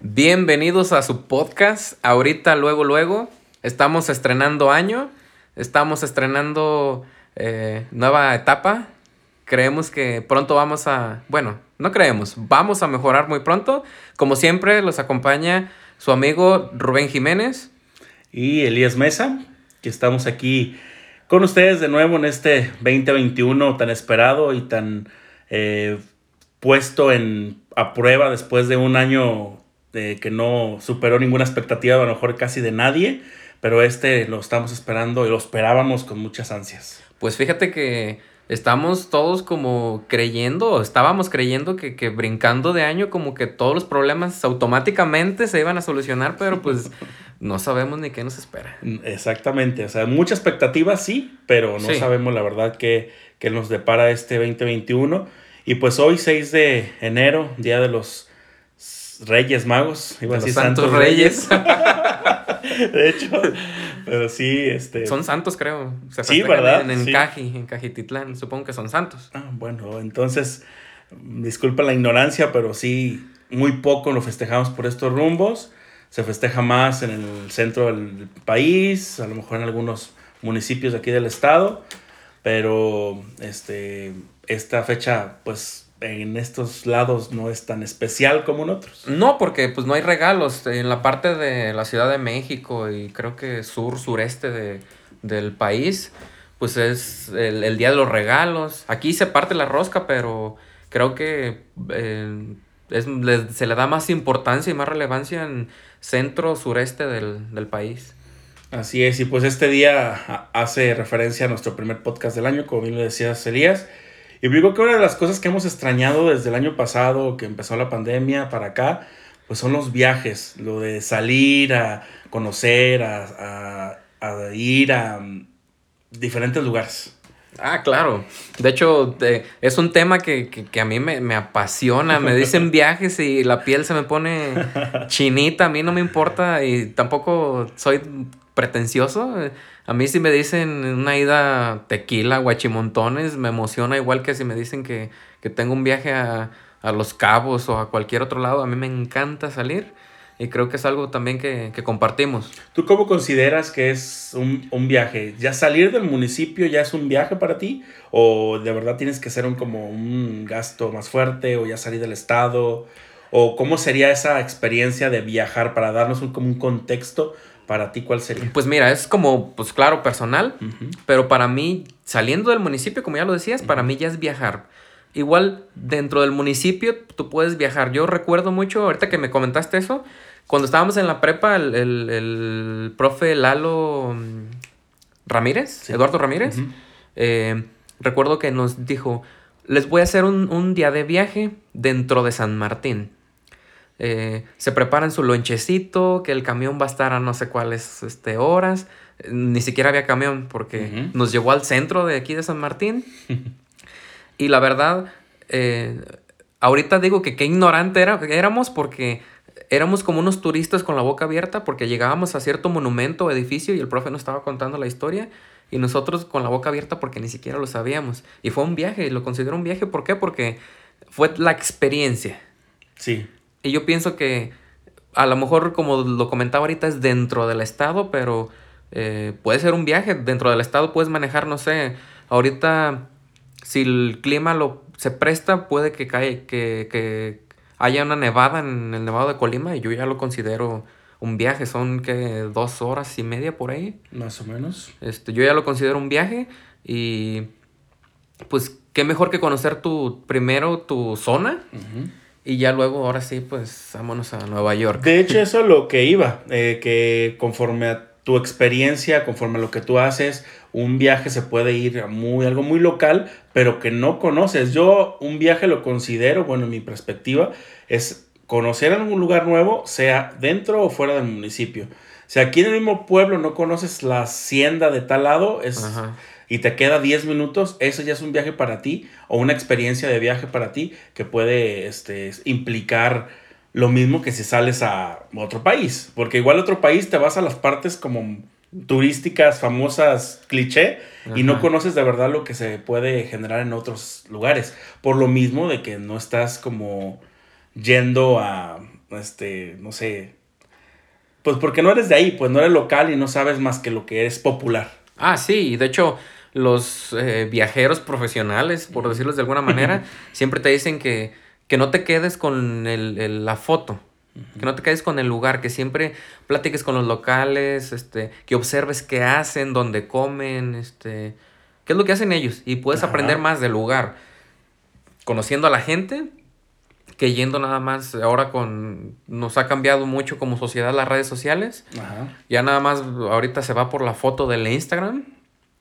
Bienvenidos a su podcast. Ahorita, luego, luego, estamos estrenando año, estamos estrenando eh, nueva etapa. Creemos que pronto vamos a, bueno, no creemos, vamos a mejorar muy pronto. Como siempre, los acompaña su amigo Rubén Jiménez. Y Elías Mesa, que estamos aquí con ustedes de nuevo en este 2021 tan esperado y tan eh, puesto en, a prueba después de un año de que no superó ninguna expectativa, a lo mejor casi de nadie, pero este lo estamos esperando y lo esperábamos con muchas ansias. Pues fíjate que estamos todos como creyendo, estábamos creyendo que, que, brincando de año como que todos los problemas automáticamente se iban a solucionar, pero pues no sabemos ni qué nos espera. Exactamente, o sea, mucha expectativa sí, pero no sabemos la verdad qué, qué nos depara este 2021. Y pues hoy 6 de enero, Día de los Reyes Magos, iba a decir Santos, Reyes. de hecho, pero sí, este... Son santos, creo. sí, ¿verdad? En, en Caji, en Cajititlán, supongo que son santos. Ah, bueno, entonces, disculpa la ignorancia, pero sí, muy poco lo festejamos por estos rumbos. Se festeja más en el centro del país, a lo mejor en algunos municipios de aquí del estado, pero este, esta fecha, pues en estos lados no es tan especial como en otros. No, porque pues no hay regalos. En la parte de la Ciudad de México y creo que sur, sureste de, del país, pues es el, día de los regalos. Aquí se parte la rosca, pero creo que eh, se le da más importancia y más relevancia en centro, sureste del, del país. Así es, y pues este día hace referencia a nuestro primer podcast del año, como bien lo decías, Elías y digo que una de las cosas que hemos extrañado desde el año pasado, que empezó la pandemia para acá, pues son los viajes, lo de salir a conocer, a, ir a mm, diferentes lugares. Ah, claro. De hecho, es un tema que, a mí me, me, apasiona. Me dicen viajes y la piel se me pone chinita. A mí no me importa y tampoco soy pretencioso. A mí si me dicen una ida tequila, guachimontones, me emociona igual que si me dicen que, tengo un viaje a, Los Cabos o a cualquier otro lado. A mí me encanta salir y creo que es algo también que, compartimos. ¿Tú cómo consideras que es un, viaje? ¿Ya salir del municipio ya es un viaje para ti? ¿O de verdad tienes que hacer un, como un gasto más fuerte o ya salir del estado? ¿O cómo sería esa experiencia de viajar para darnos un, como un contexto ¿Para ti cuál sería? Pues mira, es como, pues claro, personal, pero para mí, saliendo del municipio, como ya lo decías, para mí ya es viajar. Igual, dentro del municipio, tú puedes viajar. Yo recuerdo mucho, ahorita que me comentaste eso, cuando estábamos en la prepa, el, profe Lalo mm, Ramírez, Eduardo Ramírez, eh, recuerdo que nos dijo, les voy a hacer un, un día de viaje dentro de San Martín. Eh, se preparan su lonchecito, que el camión va a estar a no sé cuáles este, horas. Ni siquiera había camión porque nos llevó al centro de aquí de San Martín. y la verdad, eh, ahorita digo que qué ignorante era, éramos porque éramos como unos turistas con la boca abierta porque llegábamos a cierto monumento o edificio y el profe nos estaba contando la historia y nosotros con la boca abierta porque ni siquiera lo sabíamos. Y fue un viaje, y lo considero un viaje, ¿por qué? Porque fue la experiencia. Sí. Y yo pienso que a lo mejor, como lo comentaba ahorita, es dentro del estado, pero eh, puede ser un viaje. Dentro del estado puedes manejar, no sé, ahorita si el clima lo se presta, puede que, cae, que, que haya una nevada en el Nevado de Colima y yo ya lo considero un viaje. Son que dos horas y media por ahí. Más o menos. Este, yo ya lo considero un viaje y pues qué mejor que conocer tu primero tu zona. Y ya luego, ahora sí, pues vámonos a Nueva York. De hecho, eso es lo que iba, eh, que conforme a tu experiencia, conforme a lo que tú haces, un viaje se puede ir a muy, algo muy local, pero que no conoces. Yo un viaje lo considero, bueno, en mi perspectiva, es conocer algún lugar nuevo, sea dentro o fuera del municipio. Si aquí en el mismo pueblo no conoces la hacienda de tal lado, es y te queda 10 minutos, eso ya es un viaje para ti o una experiencia de viaje para ti que puede este, implicar lo mismo que si sales a otro país. Porque igual otro país te vas a las partes como turísticas, famosas, cliché, y no conoces de verdad lo que se puede generar en otros lugares. Por lo mismo de que no estás como yendo a, este, no sé, pues porque no eres de ahí, pues no eres local y no sabes más que lo que es popular. Ah, sí, de hecho los eh, viajeros profesionales, por decirlo de alguna manera, siempre te dicen que, que no te quedes con el, la foto, que no te quedes con el lugar, que siempre platiques con los locales, este, que observes qué hacen, dónde comen, este, qué es lo que hacen ellos. Y puedes aprender más del lugar, conociendo a la gente que yendo nada más ahora con nos ha cambiado mucho como sociedad las redes sociales. Ya nada más ahorita se va por la foto del Instagram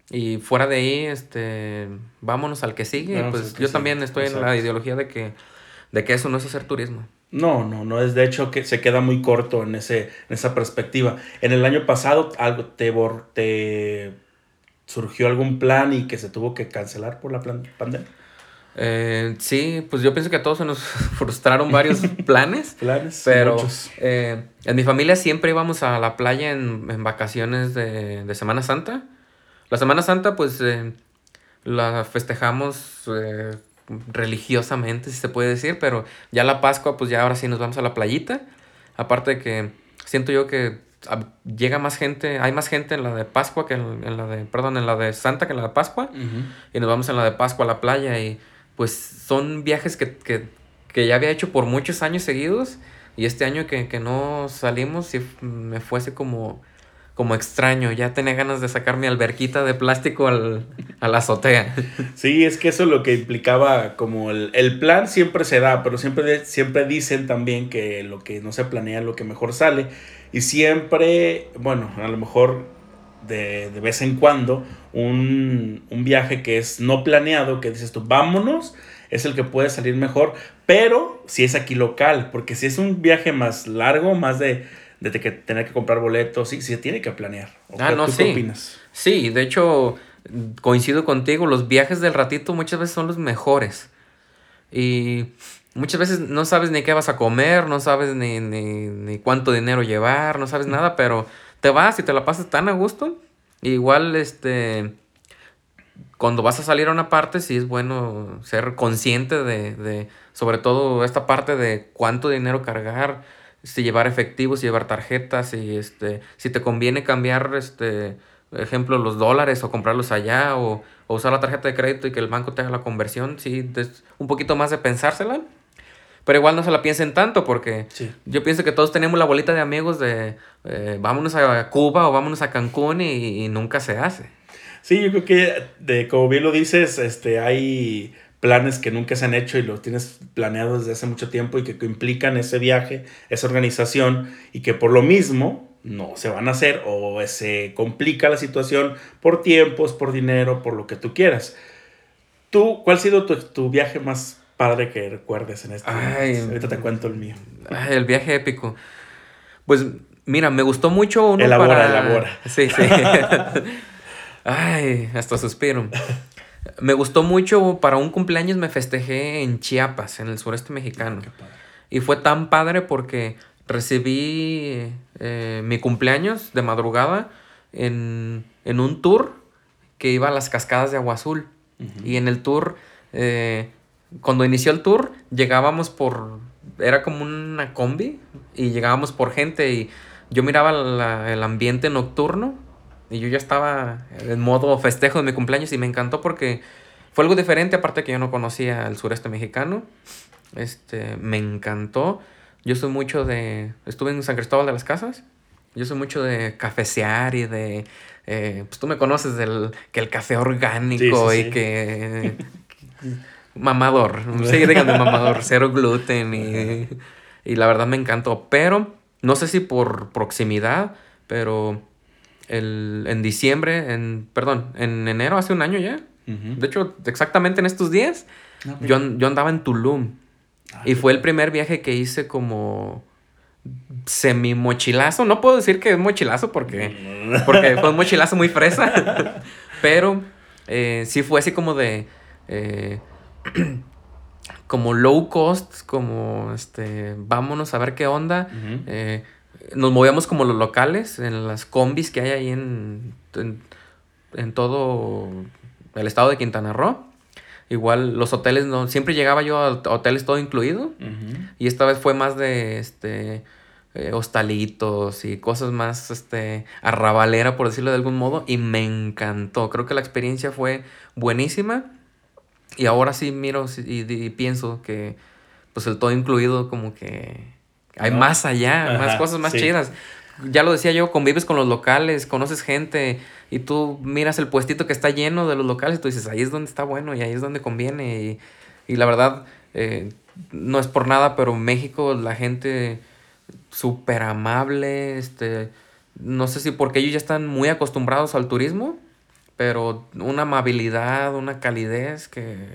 y fuera de ahí este vámonos al que sigue, pues yo también estoy en la ideología de que de que eso no es hacer turismo. No, no, no es de hecho que se queda muy corto en ese en esa perspectiva. En el año pasado algo te te surgió algún plan y que se tuvo que cancelar por la pandemia. Eh, sí, pues yo pienso que a todos se nos frustraron varios planes. planes, pero eh, en mi familia siempre íbamos a la playa en, vacaciones de, Semana Santa. La Semana Santa, pues eh, la festejamos religiosamente, si se puede decir, pero ya la Pascua, pues ya ahora sí nos vamos a la playita. Aparte de que siento yo que llega más gente, hay más gente en la de Pascua que en, la de, perdón, en la de Santa que en la de Pascua. Y nos vamos en la de Pascua a la playa y pues son viajes que, ya había hecho por muchos años seguidos y este año que, no salimos sí me fuese como, como extraño, ya tenía ganas de sacar mi alberquita de plástico al, a la azotea. Sí, es que eso es lo que implicaba como el, plan siempre se da, pero siempre, siempre dicen también que lo que no se planea lo que mejor sale y siempre, bueno, a lo mejor de, de vez en cuando un, viaje que es no planeado, que dices tú, vámonos, es el que puede salir mejor, pero si es aquí local, porque si es un viaje más largo, más de, de que tener que comprar boletos, sí, se tiene que planear. ah, no, sí. qué opinas? Sí, de hecho, coincido contigo, los viajes del ratito muchas veces son los mejores. Y muchas veces no sabes ni qué vas a comer, no sabes ni, ni, ni cuánto dinero llevar, no sabes nada, pero te vas y te la pasas tan a gusto. Igual, este, cuando vas a salir a una parte, sí es bueno ser consciente de, de sobre todo esta parte de cuánto dinero cargar, si llevar efectivos, si llevar tarjetas, y este, si te conviene cambiar, este, ejemplo, los dólares o comprarlos allá o, o usar la tarjeta de crédito y que el banco te haga la conversión, sí, es un poquito más de pensársela. Pero igual no se la piensen tanto porque yo pienso que todos tenemos la bolita de amigos de eh, vámonos a Cuba o vámonos a Cancún y, nunca se hace. Sí, yo creo que de, como bien lo dices, este, hay planes que nunca se han hecho y los tienes planeados desde hace mucho tiempo y que, implican ese viaje, esa organización y que por lo mismo no se van a hacer o se complica la situación por tiempos, por dinero, por lo que tú quieras. ¿Tú, cuál ha sido tu, tu viaje más padre que recuerdes en este Ay, Ahorita te cuento el mío. Ay, el viaje épico. Pues mira, me gustó mucho uno elabora, para... Elabora, Sí, sí. Ay, hasta suspiro. Me gustó mucho, para un cumpleaños me festejé en Chiapas, en el sureste mexicano. Y fue tan padre porque recibí eh, mi cumpleaños de madrugada en, un tour que iba a las cascadas de Agua Azul. Y en el tour eh, cuando inició el tour, llegábamos por. Era como una combi y llegábamos por gente y yo miraba el ambiente nocturno y yo ya estaba en modo festejo de mi cumpleaños y me encantó porque fue algo diferente, aparte que yo no conocía el sureste mexicano. Este, me encantó. Yo soy mucho de. Estuve en San Cristóbal de las Casas. Yo soy mucho de cafecear y de. Eh, pues tú me conoces del que el café orgánico y que mamador. Sí, díganme mamador. Cero gluten y, y la verdad me encantó. Pero no sé si por proximidad, pero el, en diciembre, en, perdón, en enero, hace un año ya. De hecho, exactamente en estos días, ah, yo, yo, andaba en Tulum. Ah, y fue el primer viaje que hice como semi mochilazo. No puedo decir que es mochilazo porque, porque fue un mochilazo muy fresa. pero eh, sí fue así como de... Eh, como low cost, como este, vámonos a ver qué onda. Eh, nos movíamos como los locales, en las combis que hay ahí en, en, todo el estado de Quintana Roo. igual los hoteles no, siempre llegaba yo a hoteles todo incluido y esta vez fue más de este eh, hostalitos y cosas más este arrabalera por decirlo de algún modo y me encantó. Creo que la experiencia fue buenísima y ahora sí miro y, pienso que pues el todo incluido como que hay más allá, más cosas más chidas ya lo decía yo, convives con los locales, conoces gente y tú miras el puestito que está lleno de los locales y tú dices, ahí es donde está bueno y ahí es donde conviene. Y, la verdad, eh, no es por nada, pero México, la gente súper amable, este, no sé si porque ellos ya están muy acostumbrados al turismo, pero una amabilidad, una calidez que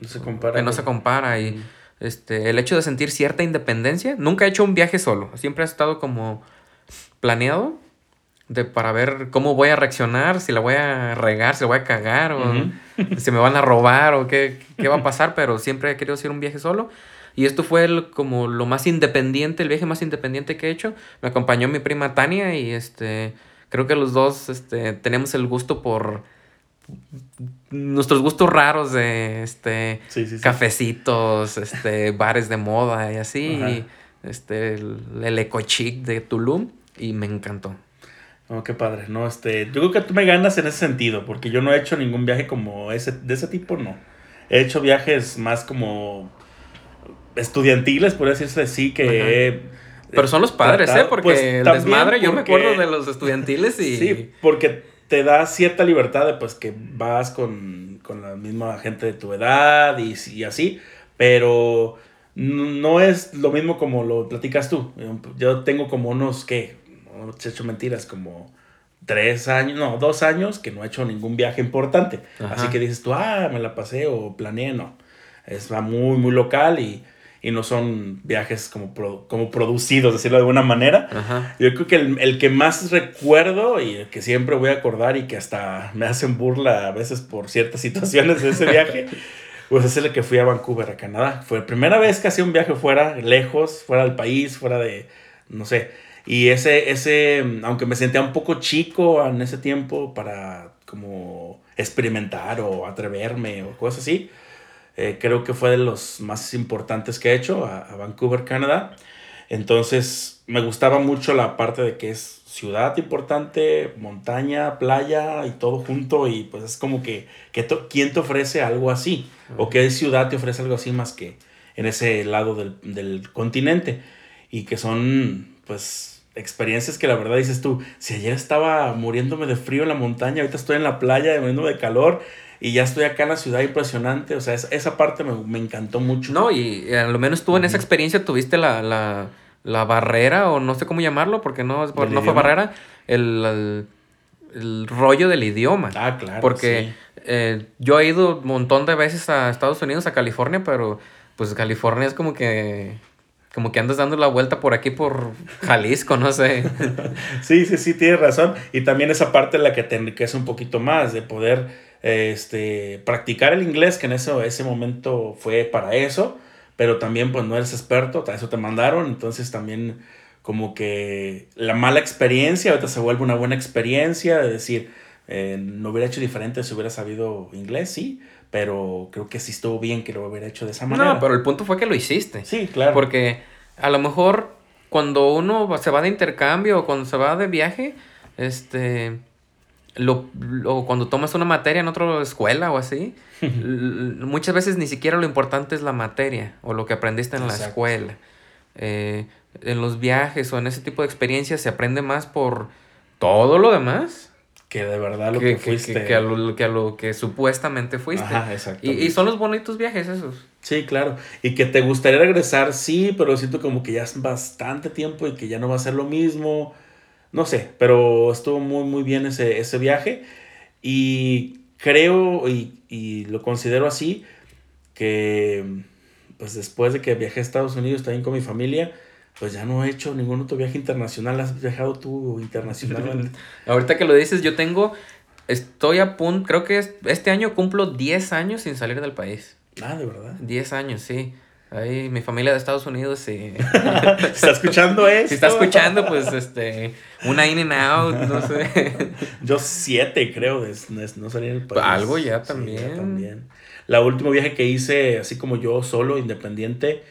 no se compara. Que no se compara y... Este, el hecho de sentir cierta independencia. Nunca he hecho un viaje solo. Siempre ha estado como planeado de, para ver cómo voy a reaccionar, si la voy a regar, si la voy a cagar, o si me van a robar, o qué, qué, va a pasar, pero siempre he querido hacer un viaje solo. Y esto fue como lo más independiente, el viaje más independiente que he hecho. Me acompañó mi prima Tania y este, creo que los dos este, tenemos el gusto por nuestros gustos raros de este cafecitos, este bares de moda y así, este el, eco chic de Tulum y me encantó. Oh, qué padre, no, este, yo creo que tú me ganas en ese sentido, porque yo no he hecho ningún viaje como ese, de ese tipo, no. He hecho viajes más como estudiantiles, por decirse así, que Pero son los padres, ¿eh? Porque pues, el desmadre, yo me acuerdo de los estudiantiles y... Sí, porque te da cierta libertad de pues que vas con, la misma gente de tu edad y, y así, pero no es lo mismo como lo platicas tú. Yo tengo como unos, ¿qué? No he hecho mentiras, como tres años, no, dos años que no he hecho ningún viaje importante. Así que dices tú, ah, me la pasé o planeé, no. Es va muy, muy local y y no son viajes como, como producidos, decirlo de alguna manera. Yo creo que el, que más recuerdo y el que siempre voy a acordar y que hasta me hacen burla a veces por ciertas situaciones de ese viaje, pues es el que fui a Vancouver, a Canadá. Fue la primera vez que hacía un viaje fuera, lejos, fuera del país, fuera de, no sé. Y ese, ese, aunque me sentía un poco chico en ese tiempo para como experimentar o atreverme o cosas así, eh, creo que fue de los más importantes que he hecho a, Vancouver, Canadá. Entonces me gustaba mucho la parte de que es ciudad importante, montaña, playa y todo junto y pues es como que, que ¿quién te ofrece algo así? ¿O qué ciudad te ofrece algo así más que en ese lado del, del continente? Y que son pues experiencias que la verdad dices tú, si ayer estaba muriéndome de frío en la montaña, ahorita estoy en la playa muriéndome de calor y ya estoy acá en la ciudad impresionante. O sea, esa, parte me, encantó mucho. No, y a lo menos tú en esa experiencia tuviste la, barrera, o no sé cómo llamarlo, porque no, no fue barrera, el, rollo del idioma. Ah, claro. Porque eh, yo he ido un montón de veces a Estados Unidos, a California, pero pues California es como que como que andas dando la vuelta por aquí por Jalisco, no sé. sí, sí, sí, tienes razón. Y también esa parte en la que te enriquece un poquito más, de poder este, practicar el inglés, que en eso, ese momento fue para eso, pero también pues no eres experto, a eso te mandaron, entonces también como que la mala experiencia ahorita se vuelve una buena experiencia, de decir, eh, no hubiera hecho diferente si hubiera sabido inglés, sí, pero creo que sí estuvo bien que lo hubiera hecho de esa manera. No, pero el punto fue que lo hiciste. Sí, claro. Porque a lo mejor cuando uno se va de intercambio o cuando se va de viaje, este lo, o cuando tomas una materia en otra escuela o así, muchas veces ni siquiera lo importante es la materia o lo que aprendiste en la escuela. Eh, en los viajes o en ese tipo de experiencias se aprende más por todo lo demás. Que de verdad lo que, fuiste. Que, a lo, que, a lo, que supuestamente fuiste. y, y, son los bonitos viajes esos. Sí, claro. Y que te gustaría regresar, sí, pero siento como que ya es bastante tiempo y que ya no va a ser lo mismo no sé, pero estuvo muy, muy bien ese, ese viaje. Y creo, y, lo considero así, que pues después de que viajé a Estados Unidos también con mi familia, pues ya no he hecho ningún otro viaje internacional. ¿Has viajado tú internacionalmente? Ahorita que lo dices, yo tengo, estoy a punto, creo que este año cumplo 10 años sin salir del país. Ah, de verdad. 10 años, sí. Ahí, mi familia de Estados Unidos, sí. ¿Está escuchando esto? Si está escuchando, pues, este, una in and out, no sé. Yo siete, creo, de no salí en el país. Algo ya también. también. la último viaje que hice, así como yo, solo, independiente,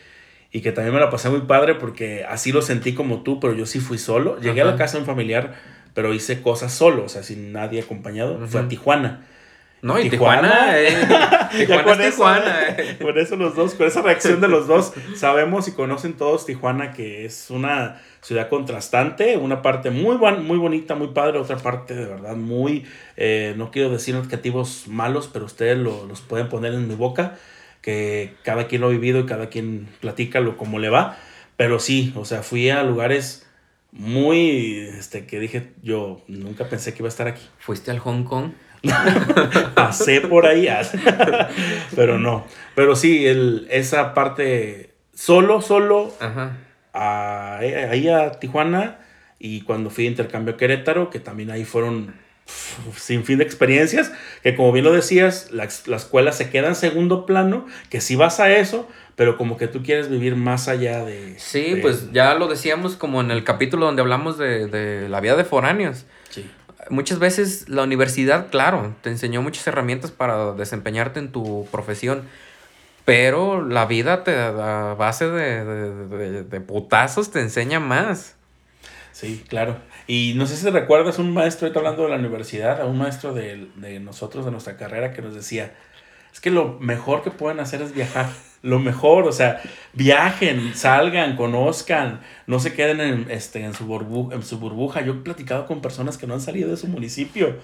y que también me la pasé muy padre porque así lo sentí como tú, pero yo sí fui solo. Llegué a la casa de un familiar, pero hice cosas solo, o sea, sin nadie acompañado. Fue a Tijuana. No, y Tijuana, eh, Tijuana, es Tijuana. Eh. Por eso los dos, con esa reacción de los dos, sabemos y conocen todos Tijuana, que es una ciudad contrastante, una parte muy, muy bonita, muy padre, otra parte de verdad muy, eh, no quiero decir adjetivos malos, pero ustedes lo, los pueden poner en mi boca, que cada quien lo ha vivido y cada quien platica lo como le va, pero sí, o sea, fui a lugares muy, este, que dije, yo nunca pensé que iba a estar aquí. ¿Fuiste al Hong Kong? Pasé por ahí, pero no. Pero sí, el, esa parte solo, solo, A, ahí a Tijuana y cuando fui a intercambio a Querétaro, que también ahí fueron sin fin de experiencias, que como bien lo decías, la, escuela se queda en segundo plano, que si vas a eso, pero como que tú quieres vivir más allá de... Sí, pues ya lo decíamos como en el capítulo donde hablamos de, de la vida de foráneos. Muchas veces la universidad, claro, te enseñó muchas herramientas para desempeñarte en tu profesión, pero la vida te, a base de, putazos te enseña más. Sí, claro. Y no sé si recuerdas un maestro, ahorita hablando de la universidad, a un maestro de, de nosotros, de nuestra carrera, que nos decía, es que lo mejor que pueden hacer es viajar lo mejor, o sea, viajen, salgan, conozcan, no se queden en, este, en, su, burbuja, en su burbuja. Yo he platicado con personas que no han salido de su municipio.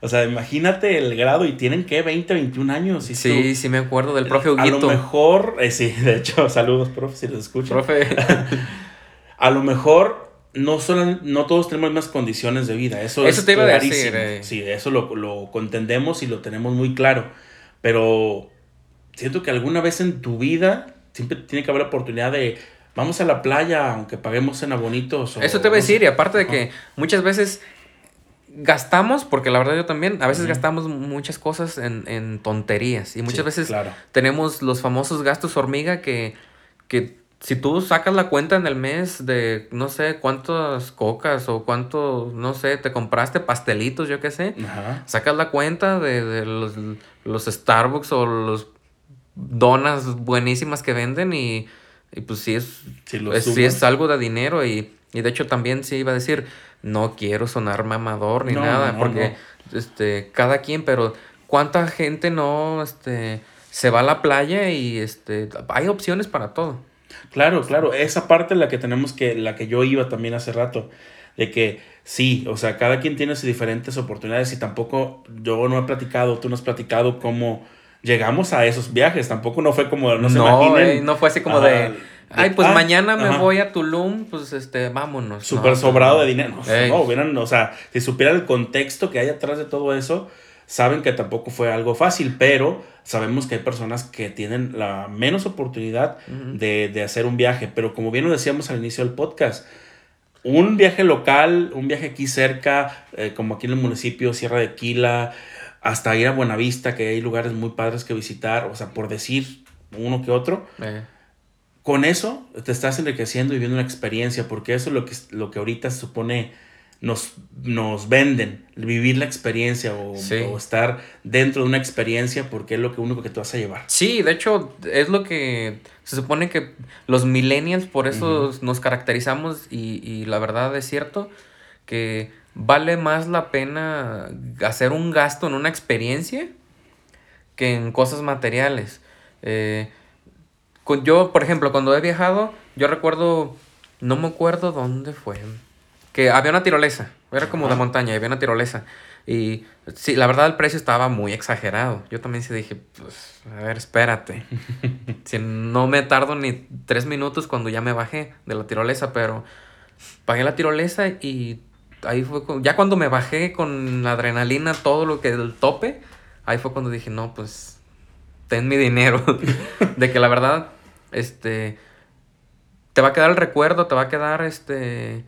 O sea, imagínate el grado y tienen que 20, 21 años. Y sí, sí me acuerdo del profe Huguito. A lo mejor, eh, sí, de hecho, saludos, profe, si los escuchan. Profe. a lo mejor no, no todos tenemos las mismas condiciones de vida. Eso, eso te iba a decir. Eh. Sí, eso lo, lo contendemos y lo tenemos muy claro. Pero siento que alguna vez en tu vida siempre tiene que haber oportunidad de vamos a la playa aunque paguemos en abonitos. Eso te voy a decir, y aparte de que muchas veces gastamos, porque la verdad yo también, a veces gastamos muchas cosas en, tonterías y muchas veces tenemos los famosos gastos hormiga que, que si tú sacas la cuenta en el mes de no sé cuántas cocas o cuánto, no sé, te compraste pastelitos, yo qué sé, sacas la cuenta de, de los, los Starbucks o los donas buenísimas que venden y, pues sí es, es, algo de dinero y, de hecho también sí iba a decir, no quiero sonar mamador ni nada, porque este cada quien, pero cuánta gente no este se va a la playa y este hay opciones para todo. Claro, claro, esa parte es la que tenemos que la que yo iba también hace rato de que sí, o sea, cada quien tiene sus diferentes oportunidades y tampoco yo no he platicado, tú no has platicado cómo llegamos a esos viajes. Tampoco no fue como, no se imaginen. no fue así como de, ay, pues ah, mañana me voy a Tulum, pues este, vámonos. Súper sobrado de dinero. No, hubieran, o sea, si supieran el contexto que hay atrás de todo eso, saben que tampoco fue algo fácil, pero sabemos que hay personas que tienen la menos oportunidad de, de, hacer un viaje. Pero como bien lo decíamos al inicio del podcast, un viaje local, un viaje aquí cerca, eh, como aquí en el municipio, Sierra de Quila, hasta ir a Buenavista, que hay lugares muy padres que visitar, o sea, por decir uno que otro. Eh. Con eso te estás enriqueciendo y viviendo una experiencia, porque eso es lo que, lo que ahorita se supone nos, nos venden, vivir la experiencia o, estar dentro de una experiencia, porque es lo que único que te vas a llevar. Sí, de hecho, es lo que se supone que los millennials por eso nos caracterizamos y, y la verdad es cierto que vale más la pena hacer un gasto en una experiencia que en cosas materiales. Eh, yo, por ejemplo, cuando he viajado, yo recuerdo, no me acuerdo dónde fue, que había una tirolesa, era como de montaña, había una tirolesa. Y sí, la verdad el precio estaba muy exagerado. Yo también sí dije, pues, a ver, espérate. si no me tardo ni tres minutos cuando ya me bajé de la tirolesa, pero pagué la tirolesa y ahí fue ya cuando me bajé con la adrenalina, todo lo que el tope, ahí fue cuando dije, no, pues ten mi dinero. de que la verdad, este, te va a quedar el recuerdo, te va a quedar este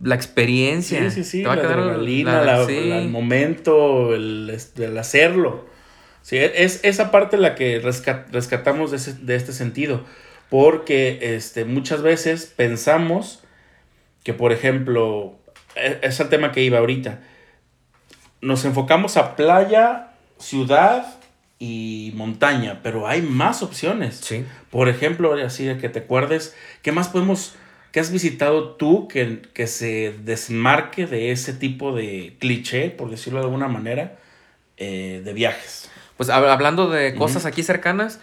la experiencia. Sí, sí, sí. Te va la a quedar adrenalina, el momento, el, hacerlo. Sí, es esa parte la que rescatamos de, de, este sentido. Porque este, muchas veces pensamos que, por ejemplo, e, es el tema que iba ahorita. Nos enfocamos a playa, ciudad y montaña, pero hay más opciones. Sí. Por ejemplo, así de que te acuerdes, ¿qué más podemos, qué has visitado tú que, que se desmarque de ese tipo de cliché, por decirlo de alguna manera, eh, de viajes? Pues hab- hablando de cosas aquí cercanas,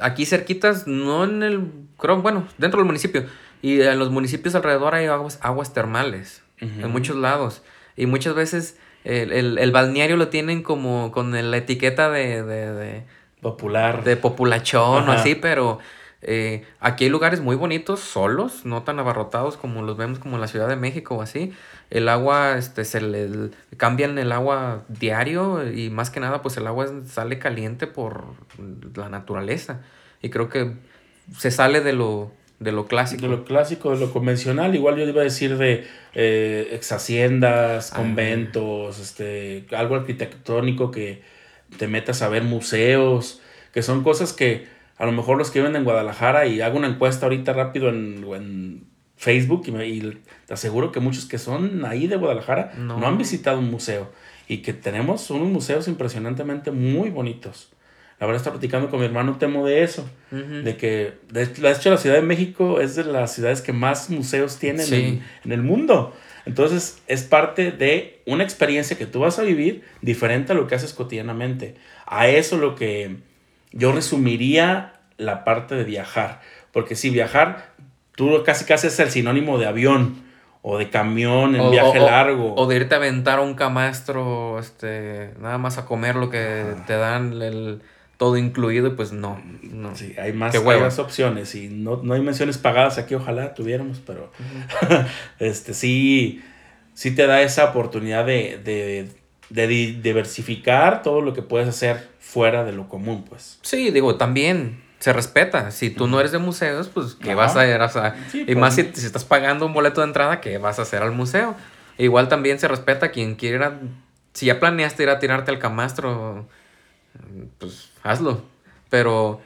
aquí cerquitas, no en el, creo, bueno, dentro del municipio. Y en los municipios alrededor hay aguas, aguas termales, en muchos lados. Y muchas veces el, el- el balneario lo tienen como con la etiqueta de, de, de, Popular. de populachón o así, pero eh, aquí hay lugares muy bonitos, solos, no tan abarrotados como los vemos como en la Ciudad de México o así. El agua, este, se le el- cambian el agua diario y más que nada, pues el agua sale caliente por la naturaleza. Y creo que se sale de lo, de lo clásico. De lo clásico, de lo convencional, igual yo iba a decir de eh, ex haciendas, Ah. conventos, este, algo arquitectónico que te metas a ver museos, que son cosas que a lo mejor los que viven en Guadalajara y hago una encuesta ahorita rápido en, en Facebook y, me- y te aseguro que muchos que son ahí de Guadalajara No. no han visitado un museo y que tenemos unos museos impresionantemente muy bonitos. La verdad, estaba platicando con mi hermano Temo de eso. De que, de hecho, la Ciudad de México es de las ciudades que más museos tienen Sí. en, en el mundo. Entonces, es parte de una experiencia que tú vas a vivir diferente a lo que haces cotidianamente. A eso lo que yo resumiría la parte de viajar. Porque si viajar, tú casi casi es el sinónimo de avión o de camión en O- viaje o- largo. O de irte a aventar a un camastro, este, nada más a comer lo que te dan el todo incluido, y pues no, no. Sí, hay más, hay opciones y no, no hay menciones pagadas aquí, ojalá tuviéramos, pero este sí, sí te da esa oportunidad de, de, de di- diversificar todo lo que puedes hacer fuera de lo común, pues. Sí, digo, también se respeta. Si tú no eres de museos, pues, ¿qué Ajá. vas a ir? O sea, Sí, y pues, más si, no. si estás pagando un boleto de entrada, ¿qué vas a hacer al museo? Igual también se respeta quien quiera Si ya planeaste ir a tirarte al camastro, pues hazlo. Pero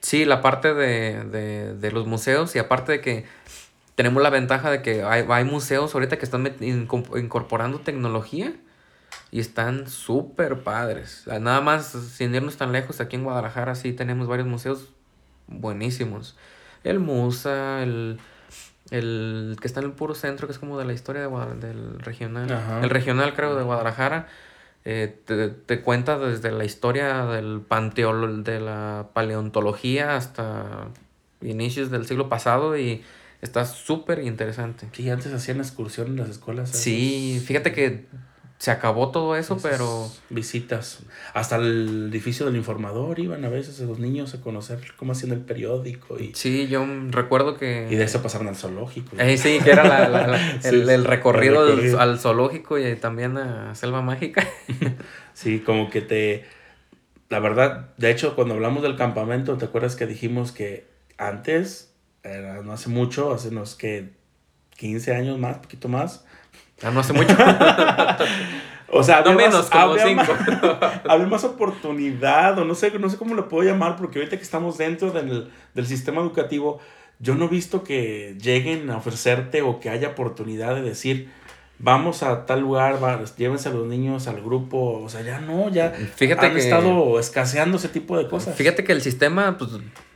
sí, la parte de, de, de los museos y aparte de que tenemos la ventaja de que hay, hay museos ahorita que están incorporando tecnología y están súper padres. Nada más, sin irnos tan lejos, aquí en Guadalajara sí tenemos varios museos buenísimos. El Musa, el, el que está en el puro centro, que es como de la historia de Guadal- del regional. Ajá. El regional, creo, de Guadalajara. eh, te, te cuenta desde la historia del panteón, de la paleontología hasta inicios del siglo pasado y está súper interesante. Sí, antes hacían excursión en las escuelas. ¿sabes? Sí, fíjate que se acabó todo eso, Esas pero Visitas. Hasta el edificio del informador iban a veces los niños a conocer cómo hacían el periódico y, sí, yo recuerdo que... y de eso pasaron al zoológico. Eh, sí, que era la- la- la- Sí, el, sí, el recorrido, el recorrido. al zoológico y también a Selva Mágica. Sí, como que te... La verdad, de hecho, cuando hablamos del campamento, ¿te acuerdas que dijimos que antes, era no hace mucho, hace unos que 15 años más, poquito más? Ah, no hace mucho. O sea, no había menos, más, como había cinco. más- había más oportunidad, o no sé, no sé cómo lo puedo llamar, porque ahorita que estamos dentro del, del sistema educativo, yo no he visto que lleguen a ofrecerte o que haya oportunidad de decir, vamos a tal lugar, va, llévense a los niños al grupo, o sea, ya no, ya Fíjate han que- estado escaseando ese tipo de cosas. Fíjate que el sistema, pues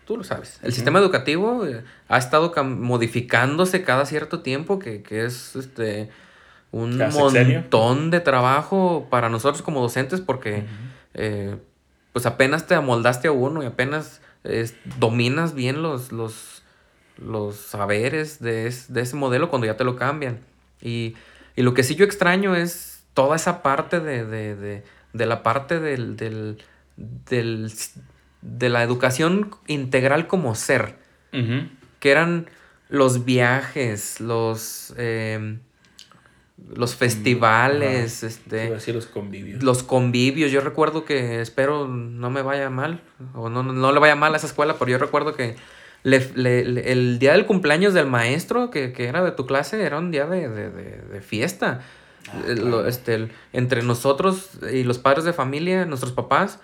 tú lo sabes, el sistema educativo eh, ha estado modificándose cada cierto tiempo, que, que es este un sexenio. montón de trabajo para nosotros como docentes, porque eh, pues apenas te amoldaste a uno y apenas dominas bien los, los, los saberes de, es- de ese modelo cuando ya te lo cambian. Y, y lo que sí yo extraño es toda esa parte de, de, de, de la parte del, del, del- de la educación integral como ser, que eran los viajes, los, eh, los festivales, este, los convivios. los convivios. Yo recuerdo que, espero no me vaya mal, o no, no le vaya mal a esa escuela, pero yo recuerdo que le- le- le- el día del cumpleaños del maestro que, que era de tu clase era un día de, de- de- de fiesta. Ah, Eh, lo- este, el- entre nosotros y los padres de familia, nuestros papás,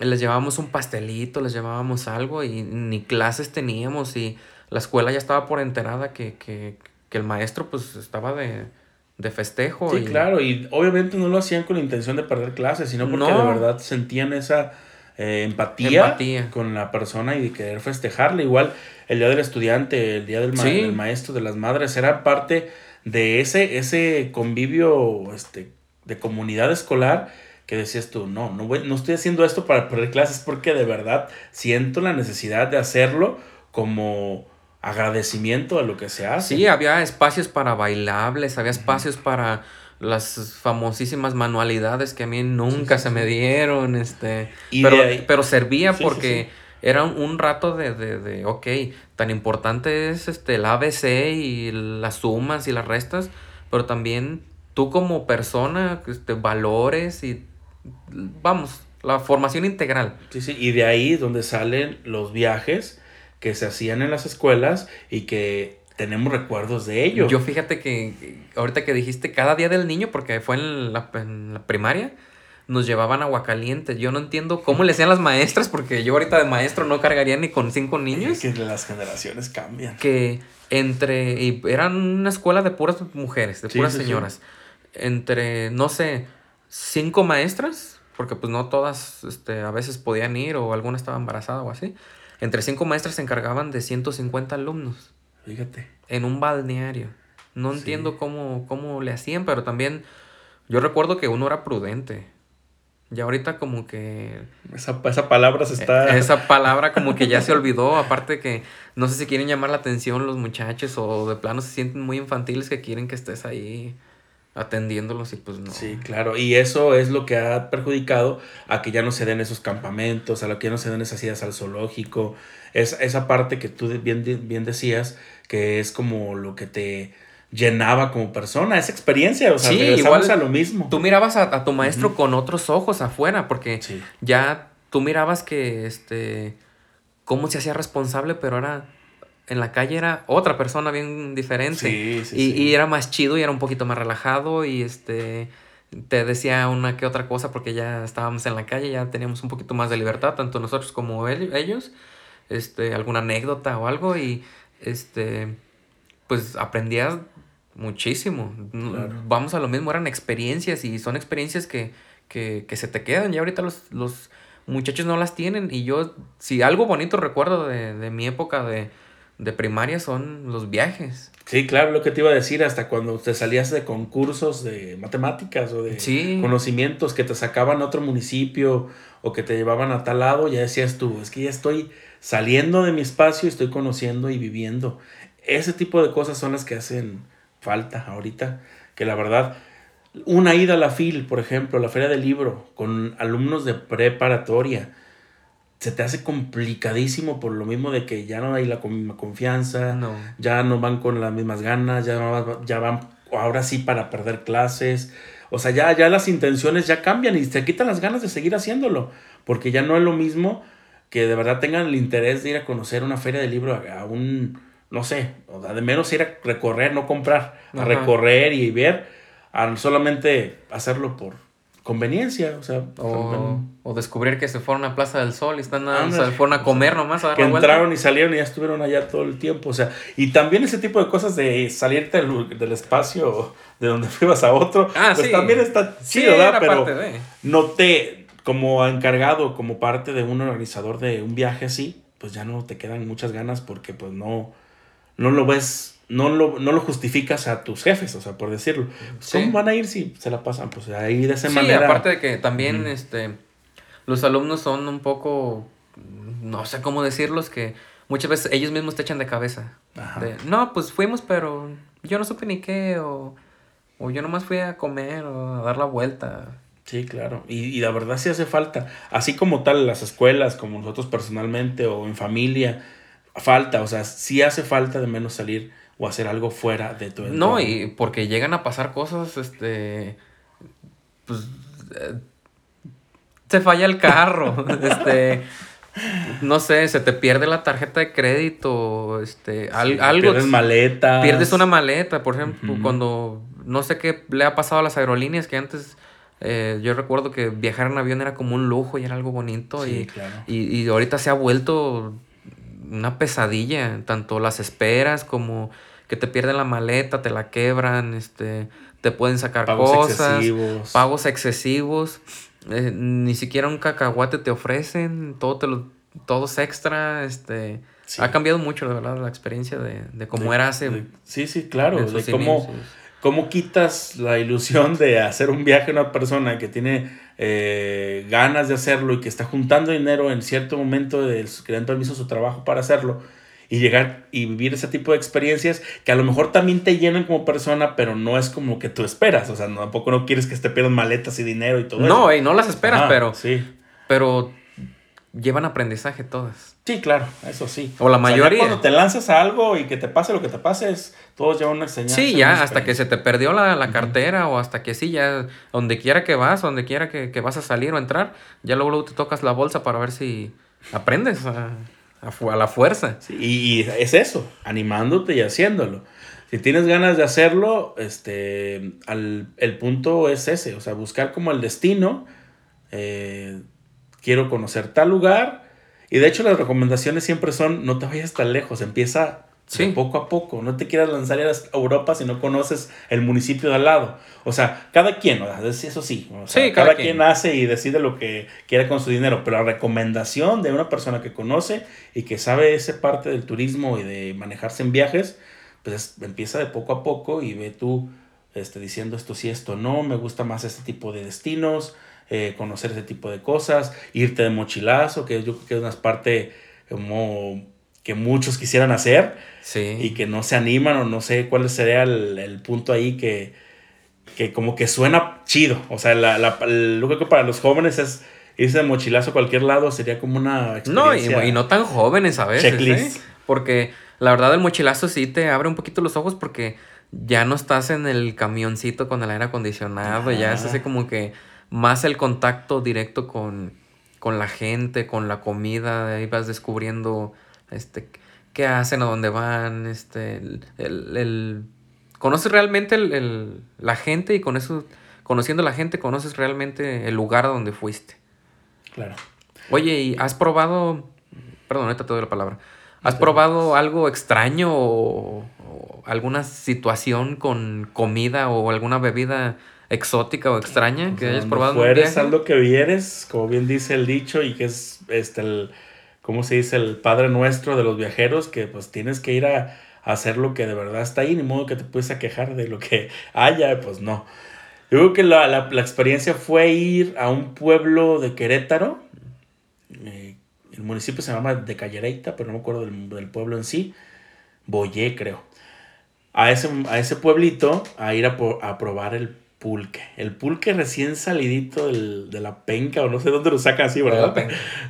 les llevábamos un pastelito, les llevábamos algo y ni clases teníamos y la escuela ya estaba por enterada que, que, que el maestro pues estaba de, de festejo. Sí, y- claro, y obviamente no lo hacían con la intención de perder clases, sino porque No. de verdad sentían esa, eh, empatía, con la persona y de querer festejarle. Igual el día del estudiante, el día del, maestro, de las madres, era parte de ese, ese convivio este, de comunidad escolar que decías tú, no, no, no estoy haciendo esto para perder clases porque de verdad siento la necesidad de hacerlo como agradecimiento a lo que se hace. Sí, había espacios para bailables, había espacios para las famosísimas manualidades que a mí nunca se me dieron, este, pero, pero servía porque era un, rato de, de, de, ok, tan importante es este, el ABC y las sumas y las restas, pero también tú como persona, este, valores y, vamos, la formación integral. Sí, sí, y de ahí donde salen los viajes que se hacían en las escuelas y que tenemos recuerdos de ello. Yo fíjate que ahorita que dijiste cada día del niño, porque fue en la, primaria, nos llevaban agua caliente. Yo no entiendo cómo le hacían las maestras, porque yo ahorita de maestro no cargaría ni con cinco niños. Es que las generaciones cambian. Que entre, y eran una escuela de puras mujeres, de puras señoras. Entre, no sé, cinco maestras, porque pues no todas este, a veces podían ir o alguna estaba embarazada o así. Entre cinco maestras se encargaban de 150 alumnos. Fíjate. En un balneario. No entiendo cómo, cómo le hacían, pero también yo recuerdo que uno era prudente. Y ahorita como que... Esa, esa palabra se está... E, esa palabra como que ya se olvidó. Aparte que no sé si quieren llamar la atención los muchachos o de plano se sienten muy infantiles que quieren que estés ahí atendiéndolos y pues no. Sí, claro. Y eso es lo que ha perjudicado a que ya no se den esos campamentos, a lo que ya no se den esas idas al zoológico. Es, esa parte que tú bien, bien decías, que es como lo que te llenaba como persona, esa experiencia, o sea, sí, igual a lo mismo. Tú mirabas a, tu maestro con otros ojos afuera, porque ya tú mirabas que, este, cómo se hacía responsable, pero ahora en la calle era otra persona bien diferente. Sí, sí, y, y, era más chido y era un poquito más relajado y este te decía una que otra cosa porque ya estábamos en la calle, ya teníamos un poquito más de libertad, tanto nosotros como él, ellos, este, alguna anécdota o algo y este, pues aprendías muchísimo. Vamos a lo mismo, eran experiencias y son experiencias que, que, que se te quedan. Ya ahorita los, los, muchachos no las tienen y yo, si algo bonito recuerdo de, de mi época de, de primaria son los viajes. Sí, claro, lo que te iba a decir, hasta cuando te salías de concursos de matemáticas o de conocimientos que te sacaban a otro municipio o que te llevaban a tal lado, ya decías tú, es que ya estoy saliendo de mi espacio, estoy conociendo y viviendo. Ese tipo de cosas son las que hacen falta ahorita, que la verdad, una ida a la FIL, por ejemplo, la Feria del Libro, con alumnos de preparatoria, se te hace complicadísimo por lo mismo de que ya no hay la misma confianza, ya no van con las mismas ganas, ya, ya van ahora sí para perder clases. O sea, ya, ya las intenciones ya cambian y se quitan las ganas de seguir haciéndolo, porque ya no es lo mismo que de verdad tengan el interés de ir a conocer una feria de libro a, un, no sé, o de menos ir a recorrer, no comprar, a recorrer y ver, a solamente hacerlo por conveniencia, o sea. O, descubrir que se fueron a Plaza del Sol y están a, fueron a comer nomás a Que entraron y salieron y ya estuvieron allá todo el tiempo, o sea. Y también ese tipo de cosas de salirte del, espacio de donde fuimos a otro, ah, pues también está chido, ¿verdad? Pero no te como encargado, como parte de un organizador de un viaje así, pues ya no te quedan muchas ganas porque pues no, no lo ves, no lo, no lo justificas a tus jefes, o sea, por decirlo. ¿Cómo van a ir si se la pasan? Pues ahí de esa sí, manera. aparte de que también este, los alumnos son un poco, no sé cómo decirlos, que muchas veces ellos mismos te echan de cabeza. no, pues fuimos, pero yo no supe ni qué, o, o yo nomás fui a comer o a dar la vuelta. Sí, claro. Y, y, la verdad sí hace falta. Así como tal, las escuelas, como nosotros personalmente o en familia, falta. O sea, sí hace falta de menos salir o hacer algo fuera de tu entorno. No, y porque llegan a pasar cosas, este. Pues. Eh, se falla el carro. este. No sé, se te pierde la tarjeta de crédito, este, algo. Pierdes maleta. Pierdes una maleta, por ejemplo, cuando no sé qué le ha pasado a las aerolíneas que antes eh, yo recuerdo que viajar en avión era como un lujo y era algo bonito. y, y, ahorita se ha vuelto una pesadilla. Tanto las esperas como que te pierden la maleta, te la quebran, este, te pueden sacar cosas, pagos excesivos. eh, ni siquiera un cacahuate te ofrecen, todo te lo, todo es extra, este... Ha cambiado mucho, de verdad, la experiencia de, cómo era hace... sí, sí, claro, de cómo, cómo, quitas la ilusión de hacer un viaje a una persona que tiene eh, ganas de hacerlo y que está juntando dinero en cierto momento, de, que le dan permiso su trabajo para hacerlo y llegar y vivir ese tipo de experiencias que a lo mejor también te llenan como persona, pero no es como que tú esperas. O sea, tampoco no quieres que te pierdan maletas y dinero y todo no, eso. No, no las esperas, pero. Sí. Pero llevan aprendizaje todas. Sí, claro, eso sí. O la mayoría. cuando te lanzas a algo y que te pase lo que te pase, es, todos llevan una enseñanza. Sí, ya, hasta que se te perdió la, cartera o hasta que sí, ya, donde quiera que vas, donde quiera que, que vas a salir o entrar, ya luego, luego te tocas la bolsa para ver si aprendes. A a, la fuerza. y, es eso, animándote y haciéndolo. Si tienes ganas de hacerlo, este, el punto es ese, o sea, buscar como el destino. Eh, quiero conocer tal lugar. Y de hecho las recomendaciones siempre son, no te vayas tan lejos, empieza Sí. Poco a poco. No te quieras lanzar a Europa si no conoces el municipio de al lado. O sea, cada quien, eso sí. cada, quien. hace y decide lo que quiere con su dinero. Pero la recomendación de una persona que conoce y que sabe esa parte del turismo y de manejarse en viajes, pues empieza de poco a poco y ve tú este, diciendo esto sí, esto no, me gusta más este tipo de destinos, eh, conocer ese tipo de cosas, irte de mochilazo, que yo creo que es una parte como que muchos quisieran hacer y que no se animan o no sé cuál sería el, punto ahí que, que como que suena chido. O sea, la, la, lo que para los jóvenes es irse de mochilazo a cualquier lado sería como una experiencia. No, y, no tan jóvenes a veces. ¿eh? Porque la verdad el mochilazo sí te abre un poquito los ojos porque ya no estás en el camioncito con el aire acondicionado, ya es así como que más el contacto directo con, con la gente, con la comida, ahí vas descubriendo este, qué hacen, a dónde van, este, el, el, conoces realmente el, la gente y con eso, conociendo a la gente, conoces realmente el lugar a donde fuiste. Claro. Oye, ¿y has probado, perdón, ahorita te doy la palabra, ¿has probado algo extraño o, alguna situación con comida o alguna bebida exótica o extraña que hayas probado? Fueres algo que vieres, como bien dice el dicho, y que es este el ¿cómo se dice? El Padre Nuestro de los viajeros, que pues tienes que ir a, hacer lo que de verdad está ahí, ni modo que te puedes a quejar de lo que haya, pues no. Yo creo que la, experiencia fue ir a un pueblo de Querétaro, eh, el municipio se llama de Callereita, pero no me acuerdo del, pueblo en sí, Boyé creo. A ese, a ese pueblito a ir a, a probar el pulque. El pulque recién salidito de la penca, o no sé dónde lo saca así, ¿verdad?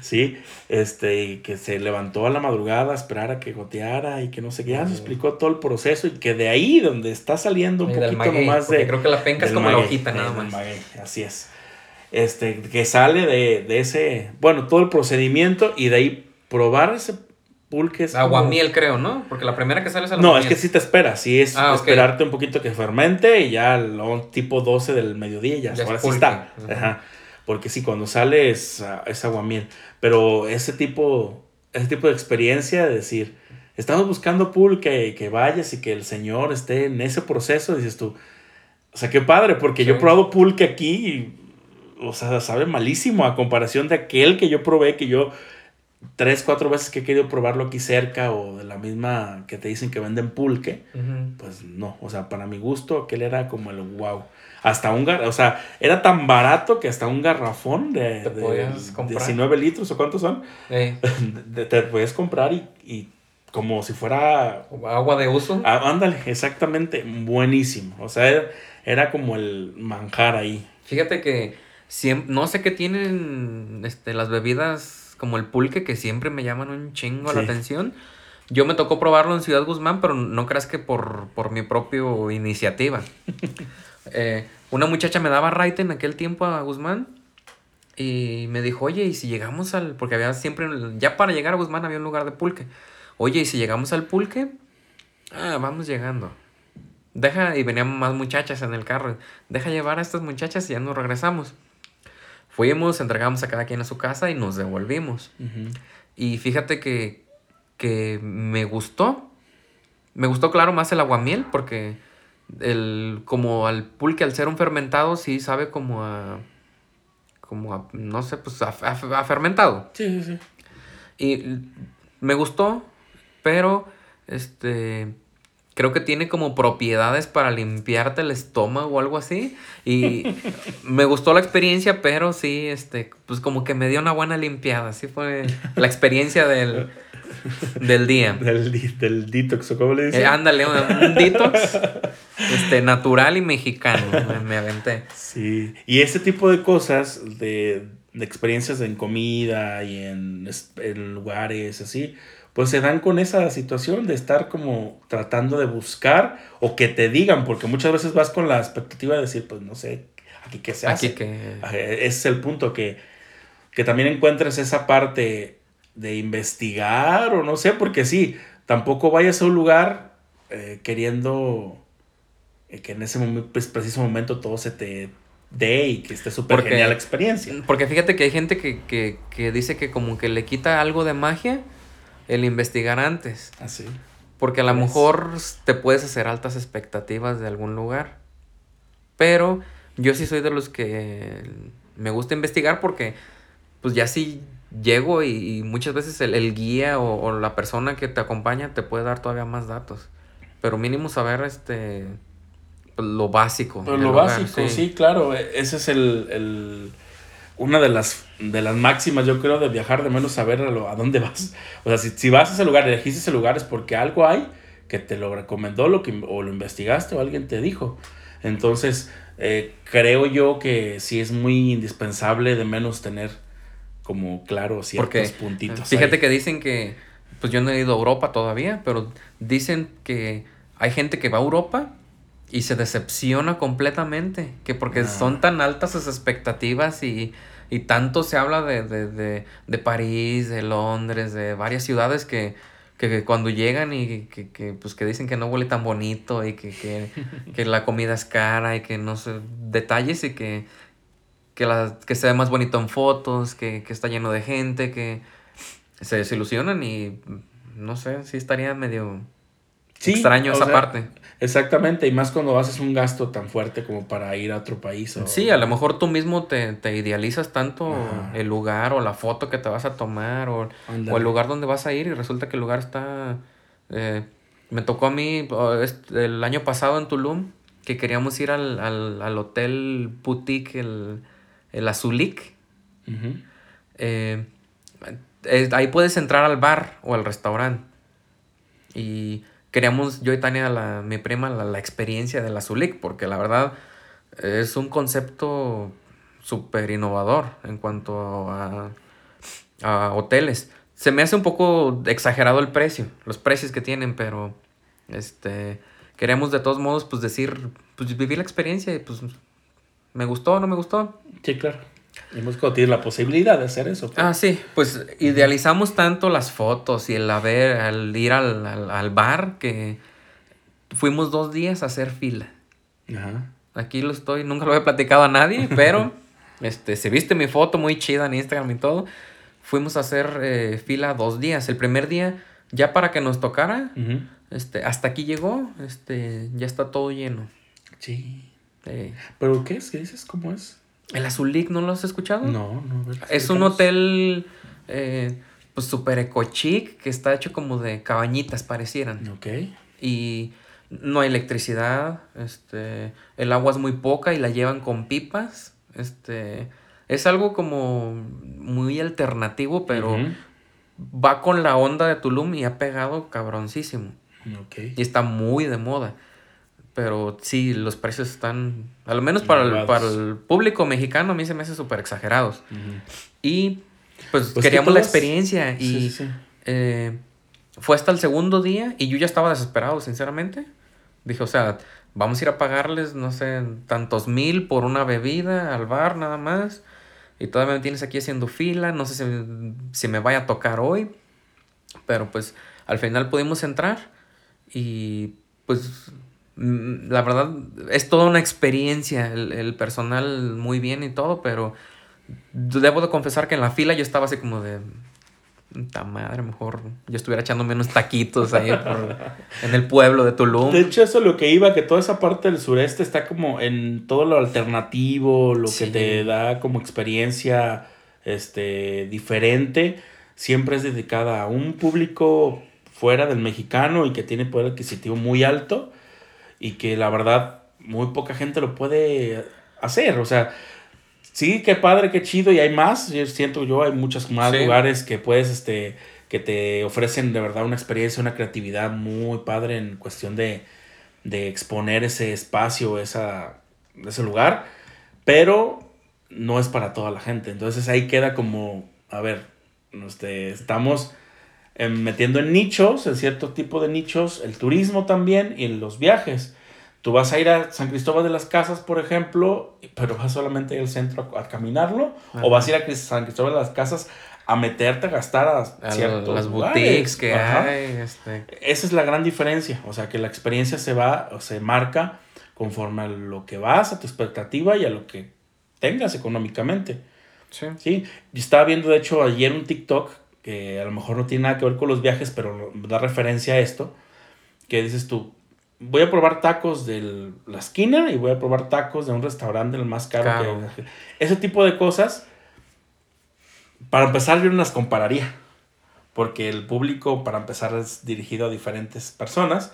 Sí, este, que se levantó a la madrugada a esperar a que goteara y que no sé qué, ya se explicó todo el proceso y que de ahí donde está saliendo un poquito nomás de... creo que la penca es como la hojita nada más. así es. Este, que sale de, de ese, bueno, todo el procedimiento y de ahí probar ese es Aguamiel, creo, ¿no? Porque la primera que sale es el No, es que sí te esperas. Sí es ah, esperarte un poquito que fermente y ya lo, tipo 12 del mediodía ya, ahora sí está. Ajá. Porque sí, cuando sale es, es aguamiel. Pero ese tipo, ese tipo de experiencia de decir, estamos buscando pulque, que vayas y que el señor esté en ese proceso, dices tú, o sea, qué padre, porque yo he probado pulque aquí y, o sea, sabe malísimo a comparación de aquel que yo probé, que yo tres, cuatro veces que he querido probarlo aquí cerca o de la misma que te dicen que venden pulque, pues no, o sea, para mi gusto aquel era como el wow. Hasta un gar o sea, era tan barato que hasta un garrafón de, de 19 litros o cuántos son, te puedes comprar y, como si fuera... Agua de uso. Ah, ándale, exactamente, buenísimo. O sea, era, como el manjar ahí. Fíjate que no sé qué tienen este, las bebidas como el pulque, que siempre me llaman un chingo la atención. Yo me tocó probarlo en Ciudad Guzmán, pero no creas que por, por mi propia iniciativa. Eh, una muchacha me daba raite en aquel tiempo a Guzmán y me dijo, oye, ¿y si llegamos al...? Porque había siempre, ya para llegar a Guzmán había un lugar de pulque. Oye, ¿y si llegamos al pulque? Ah, vamos llegando. Deja, y venían más muchachas en el carro. Deja llevar a estas muchachas y ya nos regresamos. Fuimos, entregamos a cada quien a su casa y nos devolvimos. Y fíjate que, que me gustó. Me gustó, claro, más el aguamiel porque el, como al pulque, al ser un fermentado, sí sabe como a... como, no sé, pues a, fermentado. Sí, sí, sí. Y me gustó, pero este creo que tiene como propiedades para limpiarte el estómago o algo así. Y me gustó la experiencia, pero sí, este, pues como que me dio una buena limpiada. Así fue la experiencia del, del día. Del, del detox, ¿o cómo le dices? Eh, ándale, un, detox este, natural y mexicano. Me, aventé. Sí, y ese tipo de cosas, de, de experiencias en comida y en, en lugares así pues se dan con esa situación de estar como tratando de buscar o que te digan, porque muchas veces vas con la expectativa de decir, pues no sé, aquí qué se hace. Aquí que... Ese es el punto, que, que también encuentres esa parte de investigar o no sé, porque sí, tampoco vayas a un lugar eh, queriendo eh, que en ese momento, pues, preciso momento todo se te dé y que esté súper genial la experiencia. Porque fíjate que hay gente que, que, que dice que como que le quita algo de magia el investigar antes. Así. Ah, Porque a lo pues mejor te puedes hacer altas expectativas de algún lugar. Pero yo sí soy de los que me gusta investigar porque pues ya sí llego y, muchas veces el, guía o, la persona que te acompaña te puede dar todavía más datos. Pero mínimo saber este pues, lo básico. lo básico, sí. claro. E, ese es el una de las, de las máximas, yo creo, de viajar, de menos saber a, a dónde vas. O sea, si, si, vas a ese lugar, elegiste ese lugar, es porque algo hay que te lo recomendó lo que, o lo investigaste o alguien te dijo. Entonces, eh, creo yo que sí es muy indispensable de menos tener como claro ciertos puntitos. Fíjate que dicen que, pues yo no he ido a Europa todavía, pero dicen que hay gente que va a Europa y se decepciona completamente, que porque ah. son tan altas sus expectativas y, y tanto se habla de, de, de, de, París, de Londres, de varias ciudades que, que, cuando llegan y que, que, pues que dicen que no huele tan bonito y que, que, que la comida es cara y que no sé, detalles y que, que, la, que se ve más bonito en fotos, que, que está lleno de gente, que se desilusionan y no sé, sí estaría medio extraño esa parte. Exactamente, y más cuando haces un gasto tan fuerte como para ir a otro país. O... Sí, a lo mejor tú mismo te, idealizas tanto el lugar o la foto que te vas a tomar o, el lugar donde vas a ir y resulta que el lugar está... Eh, me tocó a mí el año pasado en Tulum que queríamos ir al, al, hotel boutique, el, el Azulik. Eh, ahí puedes entrar al bar o al restaurante. Y queríamos yo y Tania, la, mi prima, la, experiencia de la Zulik, porque la verdad es un concepto súper innovador en cuanto a, a, hoteles. Se me hace un poco exagerado el precio, los precios que tienen, pero este queremos de todos modos pues decir, pues vivir la experiencia y pues me gustó o no me gustó. Sí, claro. Hemos tenido la posibilidad de hacer eso. Ah, sí, pues idealizamos tanto las fotos y el haber, al ir al, bar que fuimos dos días a hacer fila. Ajá. Aquí lo estoy, nunca lo he platicado a nadie, pero este, se viste mi foto muy chida en Instagram y todo. Fuimos a hacer eh, fila dos días. El primer día, ya para que nos tocara, este, hasta aquí llegó, este, ya está todo lleno. Sí. ¿Pero qué es? ¿Qué dices? ¿Cómo es? El Azulik, ¿no lo has escuchado? No, no. Es un hotel eh, pues súper eco chic que está hecho como de cabañitas parecieran. Ok. Y no hay electricidad, este, el agua es muy poca y la llevan con pipas, este, es algo como muy alternativo, pero va con la onda de Tulum y ha pegado cabroncísimo. Okay. Y está muy de moda. Pero sí, los precios están, al menos para el, para el público mexicano, a mí se me hace súper exagerados. Y pues, pues queríamos la experiencia y eh, fue hasta el segundo día y yo ya estaba desesperado, sinceramente. Dije, o sea, vamos a ir a pagarles, no sé, tantos mil por una bebida al bar nada más. Y todavía me tienes aquí haciendo fila, no sé si, si me vaya a tocar hoy. Pero pues al final pudimos entrar y pues la verdad, es toda una experiencia, el, personal muy bien y todo, pero debo de confesar que en la fila yo estaba así como de... puta madre, mejor yo estuviera echando menos taquitos ahí en el pueblo de Tulum. De hecho, eso es lo que iba, que toda esa parte del sureste está como en todo lo alternativo, lo que te da como experiencia este, diferente, siempre es dedicada a un público fuera del mexicano y que tiene poder adquisitivo muy alto y que la verdad muy poca gente lo puede hacer, o sea, sí, qué padre, qué chido, y hay más, yo siento yo, hay muchos más lugares que puedes, este, que te ofrecen de verdad una experiencia, una creatividad muy padre en cuestión de, de exponer ese espacio, esa, ese lugar, pero no es para toda la gente, entonces ahí queda como, a ver, este, estamos metiendo en nichos, en cierto tipo de nichos, el turismo también y en los viajes. Tú vas a ir a San Cristóbal de las Casas, por ejemplo, pero vas solamente al centro a, caminarlo, o vas a ir a San Cristóbal de las Casas a meterte a gastar a, ciertos las boutiques que hay. Este. Esa es la gran diferencia, o sea, que la experiencia se va o se marca conforme a lo que vas, a tu expectativa y a lo que tengas económicamente. Sí. sí. Yo estaba viendo, de hecho, ayer un TikTok que a lo mejor no tiene nada que ver con los viajes, pero da referencia a esto, que dices tú, voy a probar tacos de la esquina y voy a probar tacos de un restaurante el más caro. Que, ese tipo de cosas, para empezar yo no las compararía, porque el público, para empezar, es dirigido a diferentes personas.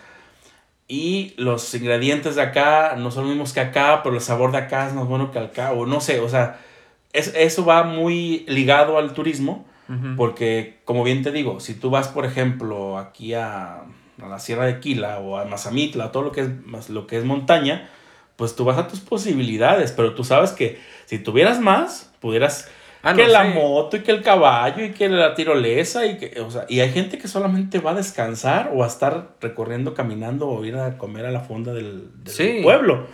Y los ingredientes de acá no son los mismos que acá, pero el sabor de acá es más bueno que acá, o no sé, o sea, es, eso va muy ligado al turismo, porque como bien te digo, si tú vas, por ejemplo, aquí a a la Sierra de Quila o a Mazamitla, todo lo que es, lo que es montaña, pues tú vas a tus posibilidades, pero tú sabes que si tuvieras más, pudieras ah, que la moto y que el caballo y que la tirolesa y que, o sea, y hay gente que solamente va a descansar o a estar recorriendo, caminando o ir a comer a la fonda del, pueblo.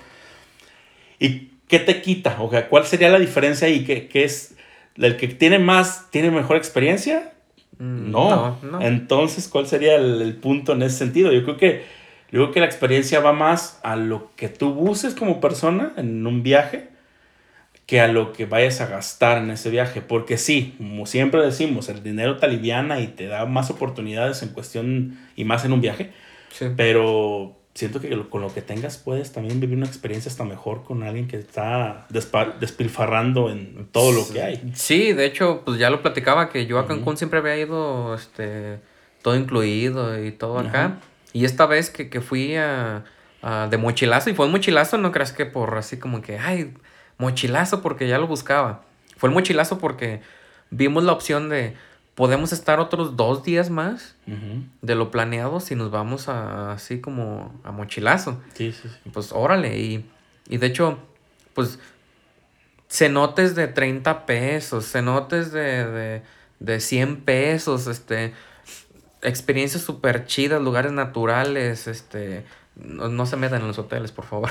¿Y qué te quita? O sea, ¿cuál sería la diferencia ahí? ¿Qué, qué es el que tiene más, tiene mejor experiencia? Mm, no. Entonces, ¿cuál sería el, punto en ese sentido? Yo creo que yo creo que la experiencia va más a lo que tú busques como persona en un viaje que a lo que vayas a gastar en ese viaje. Porque sí, como siempre decimos, el dinero te aliviana y te da más oportunidades en cuestión y más en un viaje. Pero siento que con lo que tengas puedes también vivir una experiencia hasta mejor con alguien que está despilfarrando en todo lo que hay. Sí, de hecho, pues ya lo platicaba que yo a Cancún siempre había ido este todo incluido y todo acá. Y esta vez que, que fui a, de mochilazo, y fue un mochilazo, no creas que por así como que, ay, mochilazo porque ya lo buscaba. Fue el mochilazo porque vimos la opción de, podemos estar otros dos días más de lo planeado si nos vamos a, así como a mochilazo. Sí, sí, sí. Pues órale. Y, y de hecho, pues cenotes de 30 pesos, cenotes de, de, de 100 pesos, este, experiencias súper chidas, lugares naturales, este, no, se metan en los hoteles, por favor.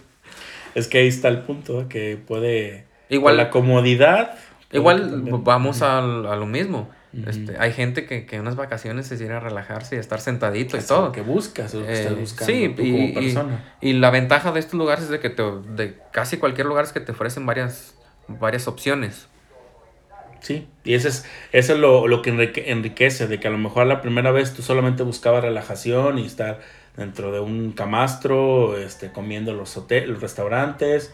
es que ahí está el punto, que puede... Igual la comodidad Igual vamos a, a, lo mismo. este, hay gente que, que en unas vacaciones se quiere relajarse y estar sentadito y todo. que buscas, lo que estás eh, buscando sí, y, como persona. Y, la ventaja de estos lugares es de que te, de casi cualquier lugar es que te ofrecen varias, varias opciones. Sí, y eso es, eso es lo, lo que enriquece, de que a lo mejor la primera vez tú solamente buscabas relajación y estar dentro de un camastro, este, comiendo los, hoteles, los restaurantes,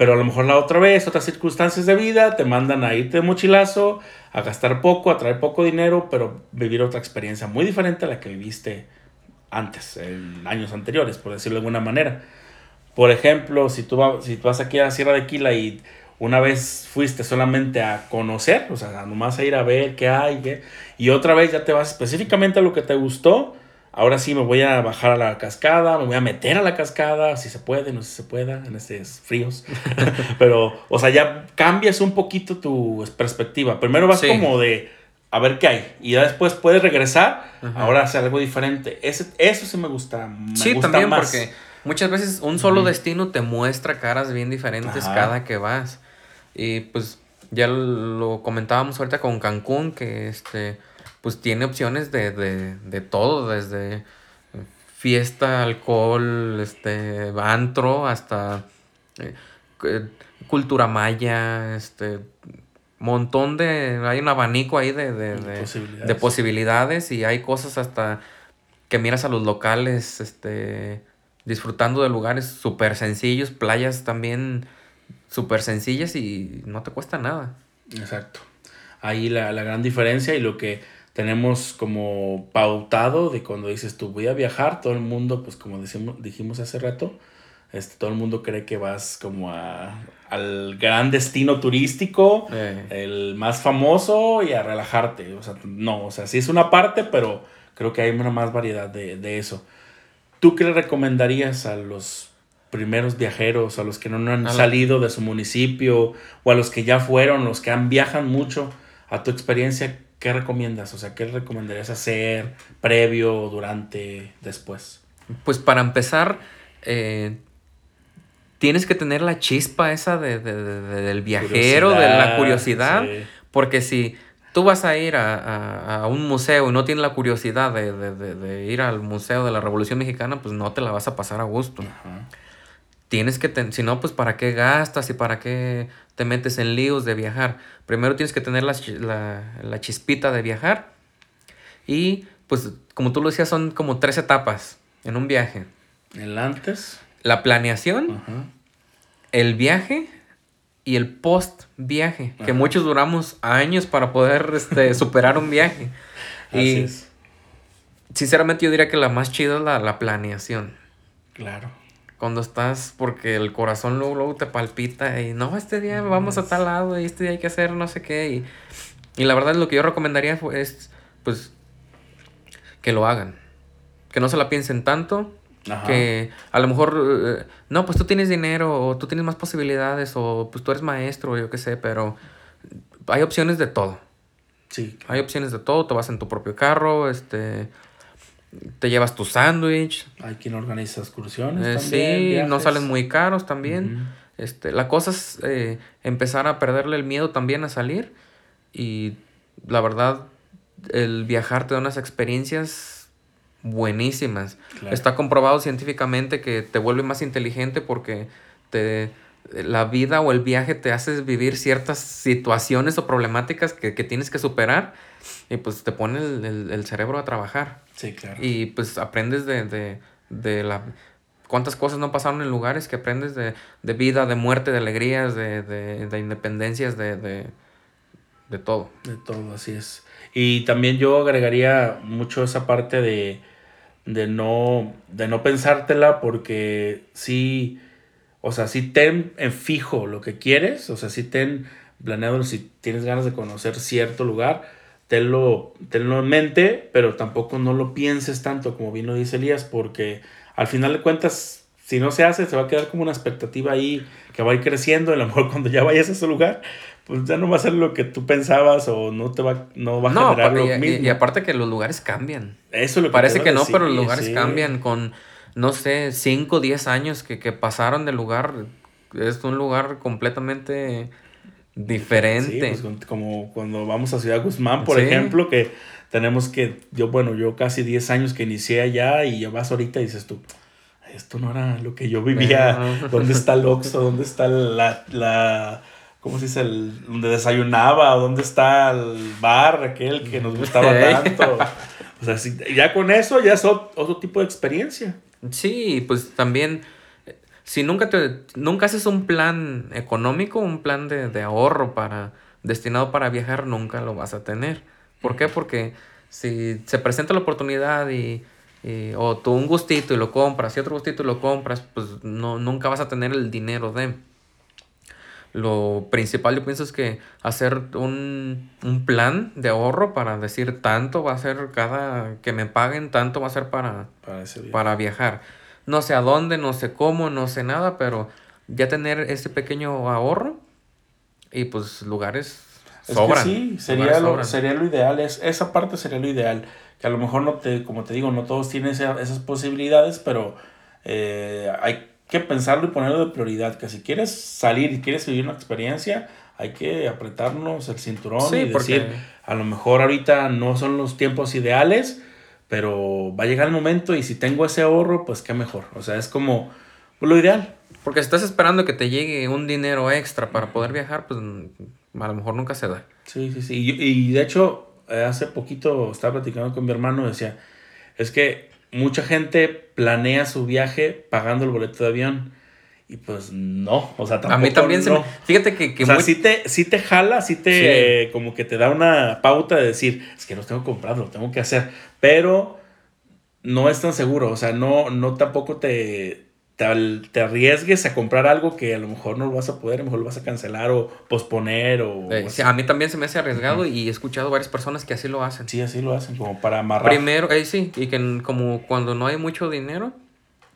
pero a lo mejor la otra vez, otras circunstancias de vida, te mandan a irte de mochilazo, a gastar poco, a traer poco dinero, pero vivir otra experiencia muy diferente a la que viviste antes, en años anteriores, por decirlo de alguna manera. Por ejemplo, si tú, vas, si tú vas aquí a Sierra de Quila y una vez fuiste solamente a conocer, o sea, nomás a ir a ver qué hay, qué, y otra vez ya te vas específicamente a lo que te gustó, Ahora sí me voy a bajar a la cascada, me voy a meter a la cascada, si se puede, no sé si se pueda, en estos fríos. Pero, o sea, ya cambias un poquito tu perspectiva. Primero vas como de a ver qué hay. Y ya después puedes regresar, ahora hacer algo diferente. Ese, eso sí me gusta. Me sí, también porque muchas veces un solo destino te muestra caras bien diferentes cada que vas. Y pues ya lo comentábamos ahorita con Cancún, que este pues tiene opciones de, de, de todo, desde fiesta, alcohol, este, antro, hasta eh, cultura maya, este, montón de, hay un abanico ahí de, de, de, posibilidades. de posibilidades y hay cosas hasta que miras a los locales, este, disfrutando de lugares súper sencillos, playas también súper sencillas y no te cuesta nada. Exacto. Ahí la, la gran diferencia y lo que tenemos como pautado de cuando dices tú voy a viajar, todo el mundo, pues como decimos, dijimos hace rato, este, todo el mundo cree que vas como a, al gran destino turístico, eh. el más famoso y a relajarte. O sea, no, o sea, sí es una parte, pero creo que hay una más variedad de, de eso. ¿Tú qué le recomendarías a los primeros viajeros, a los que no han salido de su municipio o a los que ya fueron, los que han viajan mucho, a tu experiencia? ¿Qué recomiendas? O sea, ¿qué recomendarías hacer previo, durante, después? Pues para empezar, eh, tienes que tener la chispa esa de, del viajero, de la curiosidad, porque si tú vas a ir a, un museo y no tienes la curiosidad de, ir al Museo de la Revolución Mexicana, pues no te la vas a pasar a gusto. Tienes que, si no, pues para qué gastas y para qué te metes en líos de viajar. Primero tienes que tener la, chispita de viajar. Y pues como tú lo decías, son como tres etapas en un viaje. El antes. La planeación, el viaje y el post viaje. Que muchos duramos años para poder este, superar un viaje. y sinceramente yo diría que la más chida es la, la planeación. Claro cuando estás, porque el corazón luego, luego te palpita y no, este día vamos a tal lado y este día hay que hacer no sé qué. Y, y la verdad lo que yo recomendaría es, pues, que lo hagan. Que no se la piensen tanto. Que a lo mejor, eh, no, pues tú tienes dinero o tú tienes más posibilidades o pues tú eres maestro o yo qué sé, pero hay opciones de todo. Sí. Hay opciones de todo, te vas en tu propio carro, este, te llevas tu sándwich. Hay quien organiza excursiones eh, también. Sí, no salen muy caros también. este, la cosa es eh, empezar a perderle el miedo también a salir. Y la verdad, el viajar te da unas experiencias buenísimas. Está comprobado científicamente que te vuelve más inteligente porque te la vida o el viaje te hace vivir ciertas situaciones o problemáticas que, tienes que superar y pues te pone el, cerebro a trabajar. Sí, claro. Y pues aprendes de, la... cuántas cosas no pasaron en lugares que aprendes de, vida, de muerte, de alegrías, de, independencias, de, de, todo. De todo, así es. Y también yo agregaría mucho esa parte de, de, no, de no pensártela porque sí o sea, si ten en fijo lo que quieres, o sea, si ten planeado, si tienes ganas de conocer cierto lugar, tenlo, tenlo en mente, pero tampoco no lo pienses tanto, como bien lo dice Elías, porque al final de cuentas, si no se hace, se va a quedar como una expectativa ahí que va a ir creciendo, y a lo mejor cuando ya vayas a ese lugar, pues ya no va a ser lo que tú pensabas o no te va, no va a generar lo mismo. Y, aparte que los lugares cambian. Eso lo que Parece que no, pero los lugares cambian con no sé, 5 o 10 años que, pasaron del lugar. Es un lugar completamente diferente. Sí, pues, como cuando vamos a Ciudad Guzmán, por ejemplo, que tenemos que, yo, bueno, yo casi 10 años que inicié allá y ya vas ahorita y dices tú, esto no era lo que yo vivía. ¿Dónde está el Oxxo? ¿Dónde está la, la ¿cómo se dice? El, donde desayunaba, ¿dónde está el bar aquel que nos gustaba tanto? O sea, ya con eso ya es otro tipo de experiencia. Sí, pues también, si nunca te, nunca haces un plan económico, un plan de, ahorro para, destinado para viajar, nunca lo vas a tener. ¿Por qué? Porque si se presenta la oportunidad y, o tú un gustito y lo compras y otro gustito y lo compras, pues no, nunca vas a tener el dinero de lo principal yo pienso es que hacer un, plan de ahorro para decir tanto va a ser cada que me paguen, tanto va a ser para, para, viajar. No sé a dónde, no sé cómo, no sé nada, pero ya tener ese pequeño ahorro y pues lugares sobran. sí, sería lo, sería lo ideal, es, esa parte sería lo ideal. Que a lo mejor no te, como te digo, no todos tienen esas posibilidades, pero eh, hay que pensarlo y ponerlo de prioridad, que si quieres salir y quieres vivir una experiencia, hay que apretarnos el cinturón y decir, a lo mejor ahorita no son los tiempos ideales, pero va a llegar el momento y si tengo ese ahorro, pues qué mejor. O sea, es como lo ideal. Porque si estás esperando que te llegue un dinero extra para poder viajar, pues a lo mejor nunca se da. Sí, sí, sí. Y, y de hecho, hace poquito estaba platicando con mi hermano, decía, es que mucha gente planea su viaje pagando el boleto de avión. Y pues no, o sea, tampoco. A mí también se me. Fíjate que. que o sea, muy- sí te, sí te jala, sí te. Como que te da una pauta de decir, es que los tengo comprados, lo tengo que hacer. Pero no es tan seguro, o sea, no, no tampoco te, te, te arriesgues a comprar algo que a lo mejor no lo vas a poder, a lo mejor lo vas a cancelar o posponer o. Eh, a mí también se me hace arriesgado y he escuchado varias personas que así lo hacen. Sí, así lo hacen, como para amarrar. Primero, eh, sí, y que como cuando no hay mucho dinero,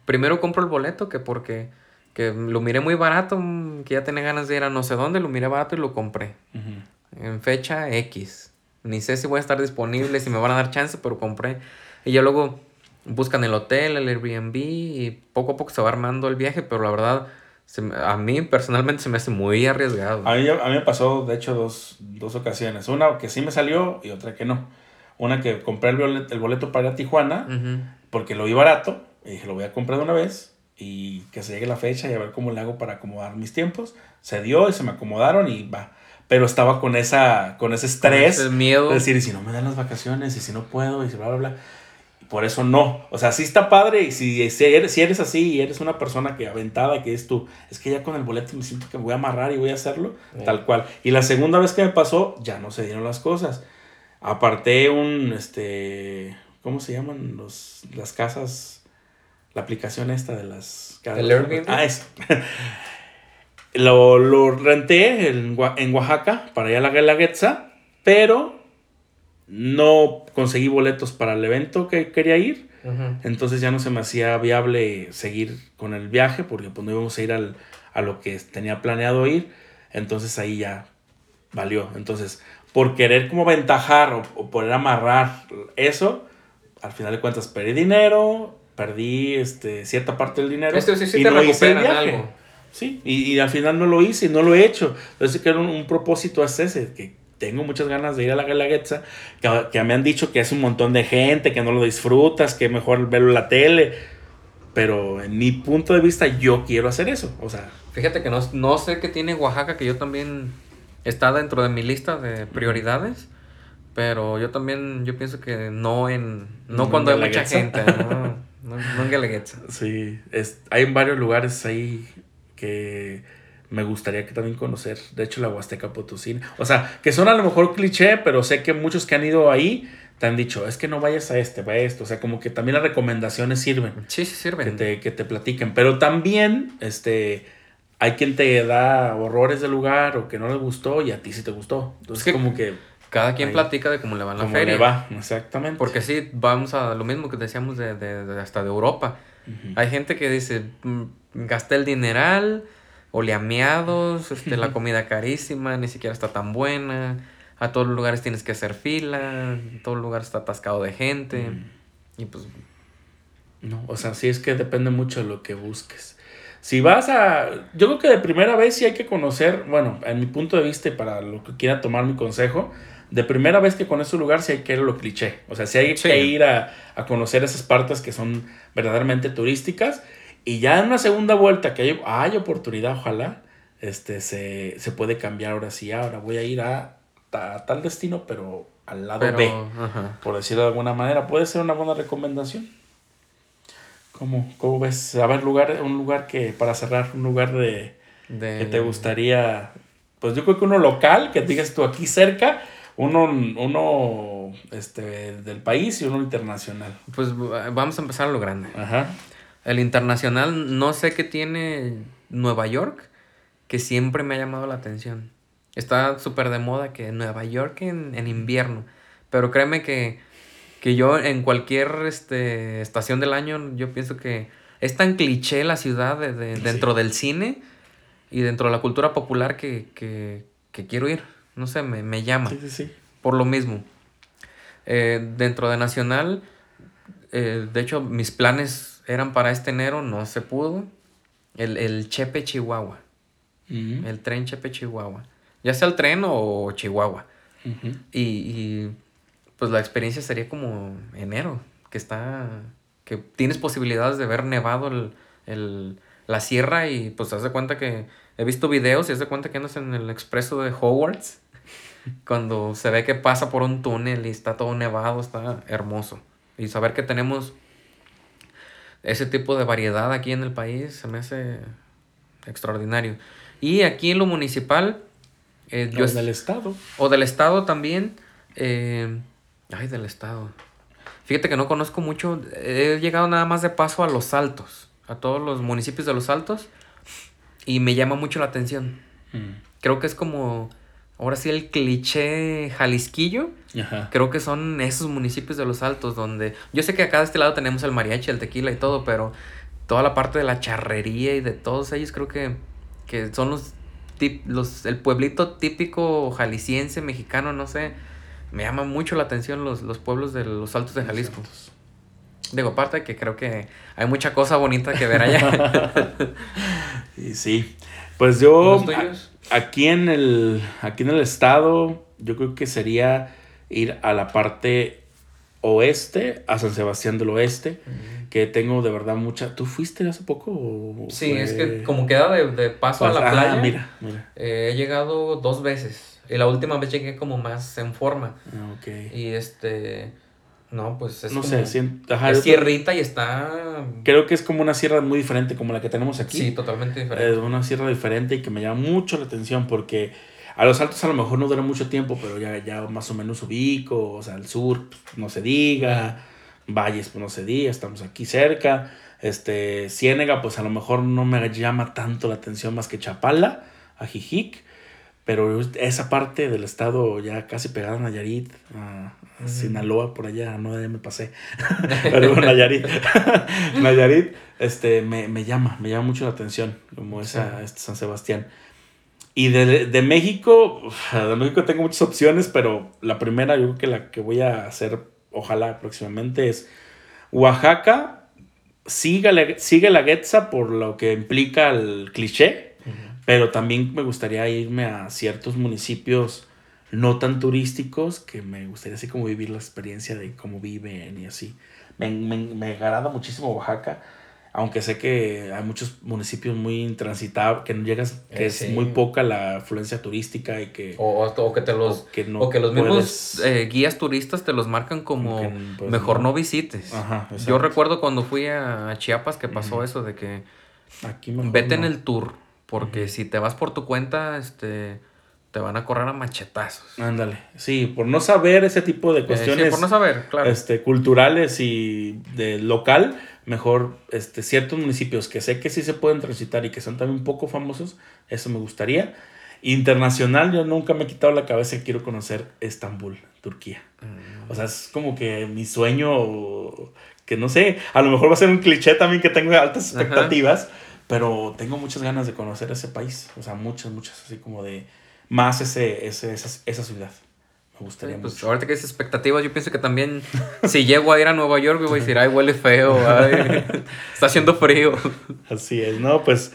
primero compro el boleto que porque que lo miré muy barato, mm, que ya tenía ganas de ir a no sé dónde, lo miré barato y lo compré. En fecha X. Ni sé si voy a estar disponible, si me van a dar chance, pero compré. Y ya luego buscan el hotel, el Airbnb y poco a poco se va armando el viaje, pero la verdad, se a mí personalmente se me hace muy arriesgado. A mí, a mí me pasó, de hecho, dos, dos ocasiones. Una que sí me salió y otra que no. Una que compré el boleto, el boleto para ir a Tijuana porque lo vi barato y dije, lo voy a comprar de una vez y que se llegue la fecha y a ver cómo le hago para acomodar mis tiempos. Se dio y se me acomodaron y va. Pero estaba con esa con ese estrés. ese miedo. Es decir, y si no me dan las vacaciones y si no puedo y si bla, bla, bla. Por eso no. O sea, sí está padre y si, si, eres, si eres así y eres una persona que aventada, que es tú, es que ya con el boleto me siento que me voy a amarrar y voy a hacerlo, tal cual. Y la segunda vez que me pasó, ya no se dieron las cosas. Aparté un, este, ¿cómo se llaman los, las casas? La aplicación esta de las. ¿El Airbnb? Ah, es. lo, lo renté en, en Oaxaca para ir a la Guelaguetza, pero no conseguí boletos para el evento que quería ir. Entonces ya no se me hacía viable seguir con el viaje porque pues no íbamos a ir al, a lo que tenía planeado ir. Entonces ahí ya valió. Entonces, por querer como ventajar o, o poder amarrar eso, al final de cuentas perdí dinero, perdí este, cierta parte del dinero. Esto sí, sí y te no hice el recuperan viaje. algo. Sí, y, y al final no lo hice y no lo he hecho. Entonces, que era un, un propósito es ese, que tengo muchas ganas de ir a la Guelaguetza, que, que me han dicho que es un montón de gente, que no lo disfrutas, que mejor verlo en la tele. Pero en mi punto de vista, yo quiero hacer eso. O sea, Fíjate que no, no sé qué tiene Oaxaca, que yo también está dentro de mi lista de prioridades, pero yo también, yo pienso que no en, no No en cuando hay mucha gente, no, no, no en Guelaguetza. sí, es, hay varios lugares ahí que me gustaría que también conocer. De hecho, la Huasteca Potosí. O sea, que son a lo mejor cliché, pero sé que muchos que han ido ahí te han dicho, es que no vayas a este, va a esto. O sea, como que también las recomendaciones sirven. Sí, sí que sirven. te, que te platiquen. Pero también, este, hay quien te da horrores del lugar o que no le gustó y a ti sí te gustó. Entonces, Es que como que, Cada quien Ahí. platica de cómo le va en la feria. le va, exactamente. Porque sí, vamos a lo mismo que decíamos de, de- de hasta de Europa. Hay gente que dice, "Mm, gasté el dineral, oleameados, este, la comida carísima, ni siquiera está tan buena. A todos los lugares tienes que hacer fila, en todos los lugares está atascado de gente. Mm. Y pues, No, o sea, sí es que depende mucho de lo que busques. Si vas a. Yo creo que de primera vez sí hay que conocer, bueno, en mi punto de vista y para lo que quiera tomar mi consejo, de primera vez que conoces un lugar sí hay que ir a lo cliché. O sea, sí hay Sí. que ir a, a conocer esas partes que son verdaderamente turísticas. Y ya en una segunda vuelta que hay, hay oportunidad, ojalá, este, se, se puede cambiar ahora sí. Ahora voy a ir a, ta- tal destino, pero al lado pero, B ajá. por decirlo de alguna manera, puede ser una buena recomendación. ¿Cómo, cómo ves? A ver, lugar, un lugar que, para cerrar, un lugar de De- que te gustaría, pues yo creo que uno local, que digas tú aquí cerca, uno, uno este, del país y uno internacional. Pues vamos a empezar a lo grande. Ajá. El internacional, no sé qué tiene Nueva York, que siempre me ha llamado la atención. Está súper de moda que Nueva York en, en invierno. Pero créeme que, que yo en cualquier este, estación del año, yo pienso que es tan cliché la ciudad de- de- Sí. dentro del cine y dentro de la cultura popular que, que, que quiero ir. No sé, me, me llama Sí, sí, sí. por lo mismo. Eh, dentro de Nacional, eh, de hecho, mis planes eran para este enero, no se pudo. El, el Chepe Chihuahua, el tren Chepe Chihuahua. Ya sea el tren o Chihuahua. Y, y, pues la experiencia sería como enero, que está, que tienes posibilidades de ver nevado el, el- la sierra y pues te das de cuenta que he visto videos y se de cuenta que andas en el expreso de Hogwarts. Cuando se ve que pasa por un túnel y está todo nevado, está hermoso. Y saber que tenemos ese tipo de variedad aquí en el país se me hace extraordinario. Y aquí en lo municipal... Eh, o del estado. O del estado también. Eh, ay, del estado. Fíjate que no conozco mucho. He llegado nada más de paso a Los Altos. A todos los municipios de Los Altos. Y me llama mucho la atención. Mm. Creo que es como ahora sí el cliché jalisquillo, creo que son esos municipios de los altos donde yo sé que acá de este lado tenemos el mariachi, el tequila y todo, pero toda la parte de la charrería y de todos ellos creo que, que son los, los el pueblito típico jalisciense, mexicano, no sé, me llama mucho la atención los, los pueblos de los altos de Jalisco. Digo, aparte que creo que hay mucha cosa bonita que ver allá. y sí, pues yo aquí en el aquí en el estado yo creo que sería ir a la parte oeste, a San Sebastián del Oeste, que tengo de verdad mucha... ¿Tú fuiste hace poco? sí, es que como queda de, paso a la playa, mira, mira. Eh, he llegado dos veces. Y la última vez llegué como más en forma. Ah, ok. Y este... No, pues es no como, sé, es sierrita y está... Creo que es como una sierra muy diferente como la que tenemos aquí. Sí, totalmente diferente. Es una sierra diferente y que me llama mucho la atención porque a los altos a lo mejor no dura mucho tiempo, pero ya, ya más o menos ubico, o sea, al sur pues, no se diga, valles pues no se diga, estamos aquí cerca. Este, Ciénega pues a lo mejor no me llama tanto la atención más que Chapala, Ajijic. Pero esa parte del estado ya casi pegada a Nayarit, a, Sinaloa, por allá, no, ya me pasé. Pero Nayarit, Nayarit, este, me, me, llama, me llama mucho la atención, como esa, este San Sebastián. Y de, de, México, de México tengo muchas opciones, pero la primera, yo creo que la que voy a hacer, ojalá próximamente, es Oaxaca. Sigue sigue la Getza por lo que implica el cliché pero también me gustaría irme a ciertos municipios no tan turísticos que me gustaría así como vivir la experiencia de cómo viven y así. Me, me, me agrada muchísimo Oaxaca, aunque sé que hay muchos municipios muy intransitables, que no llegas, que eh, es muy poca la afluencia turística y que... O, o que te los... O que, no que los mismos eh, guías turistas te los marcan como pues, mejor no, visites. Ajá, Yo recuerdo cuando fui a Chiapas que pasó eso de que... Aquí vete en el tour porque si te vas por tu cuenta, este te van a correr a machetazos. Ándale. Sí, por no saber ese tipo de cuestiones. sí, por no saber, claro. Este, culturales y de local, mejor este, ciertos municipios que sé que sí se pueden transitar y que son también un poco famosos, eso me gustaría. Internacional, yo nunca me he quitado la cabeza que quiero conocer Estambul, Turquía. Mm. O sea, es como que mi sueño, que no sé, a lo mejor va a ser un cliché también que tengo altas expectativas. Pero tengo muchas ganas de conocer ese país. O sea, muchas, muchas, así como de más ese, ese esa, esa ciudad. Me gustaría pues mucho. Ahorita que es expectativas, yo pienso que también si llego a ir a Nueva York, voy a decir, ay, huele feo, está haciendo frío. Así es, ¿no? Pues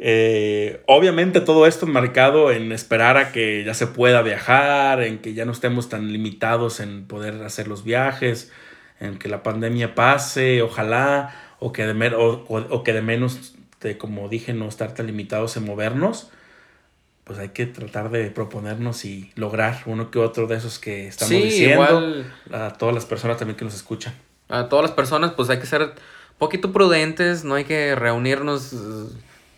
eh, obviamente todo esto marcado en esperar a que ya se pueda viajar, en que ya no estemos tan limitados en poder hacer los viajes, en que la pandemia pase, ojalá, o que de, o, o que de menos como dije, no estar tan limitados en movernos, pues hay que tratar de proponernos y lograr uno que otro de esos que estamos diciendo. A todas las personas también que nos escuchan. A todas las personas, pues hay que ser un poquito prudentes, no hay que reunirnos eh,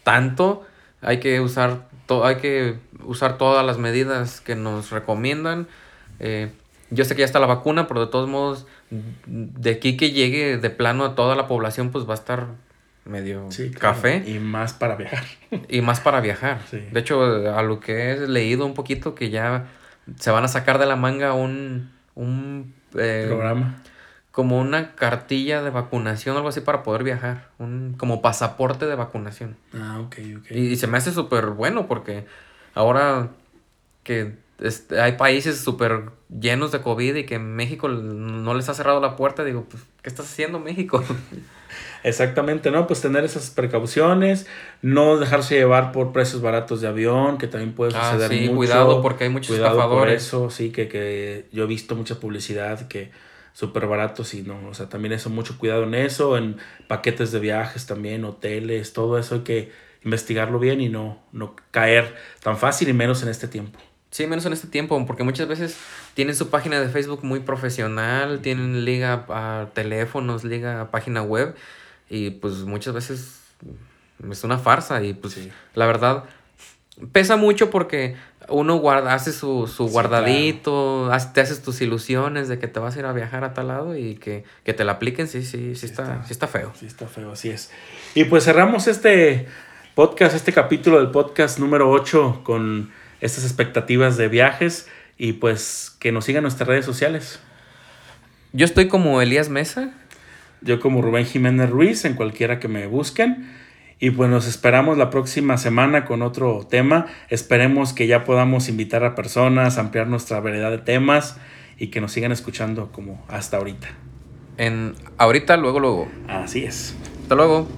tanto, hay que usar, hay que usar todas las medidas que nos recomiendan. Eh, yo sé que ya está la vacuna, pero de todos modos, de aquí que llegue de plano a toda la población, pues va a estar medio café. Y más para viajar. Y más para viajar. De hecho, a lo que he leído un poquito, que ya se van a sacar de la manga un, un eh, programa. Como una cartilla de vacunación, algo así para poder viajar. Un, como pasaporte de vacunación. Ah, ok, ok. Y, se me hace súper bueno porque ahora que este, hay países súper llenos de COVID y que México no les ha cerrado la puerta, digo, pues, ¿qué estás haciendo México? Exactamente, ¿no? Pues tener esas precauciones, no dejarse llevar por precios baratos de avión, que también puede ah, suceder sí, cuidado porque hay muchos cuidado Por eso, sí, que, que yo he visto mucha publicidad que súper baratos y no, o sea, también eso, mucho cuidado en eso, en paquetes de viajes también, hoteles, todo eso hay que investigarlo bien y no, no caer tan fácil y menos en este tiempo. Sí, menos en este tiempo, porque muchas veces tienen su página de Facebook muy profesional, tienen liga a teléfonos, liga a página web, y pues muchas veces es una farsa, y pues la verdad pesa mucho porque uno guarda, hace su, su guardadito, te haces tus ilusiones de que te vas a ir a viajar a tal lado y que, te la apliquen, sí, sí, sí, está, sí está feo. Sí está feo, así es. Y pues cerramos este podcast, este capítulo del podcast número 8 con estas expectativas de viajes y pues que nos sigan nuestras redes sociales. Yo estoy como Elías Mesa. Yo como Rubén Jiménez Ruiz, en cualquiera que me busquen. Y pues nos esperamos la próxima semana con otro tema. Esperemos que ya podamos invitar a personas, ampliar nuestra variedad de temas y que nos sigan escuchando como hasta ahorita. En ahorita, luego, luego. Así es. Hasta luego.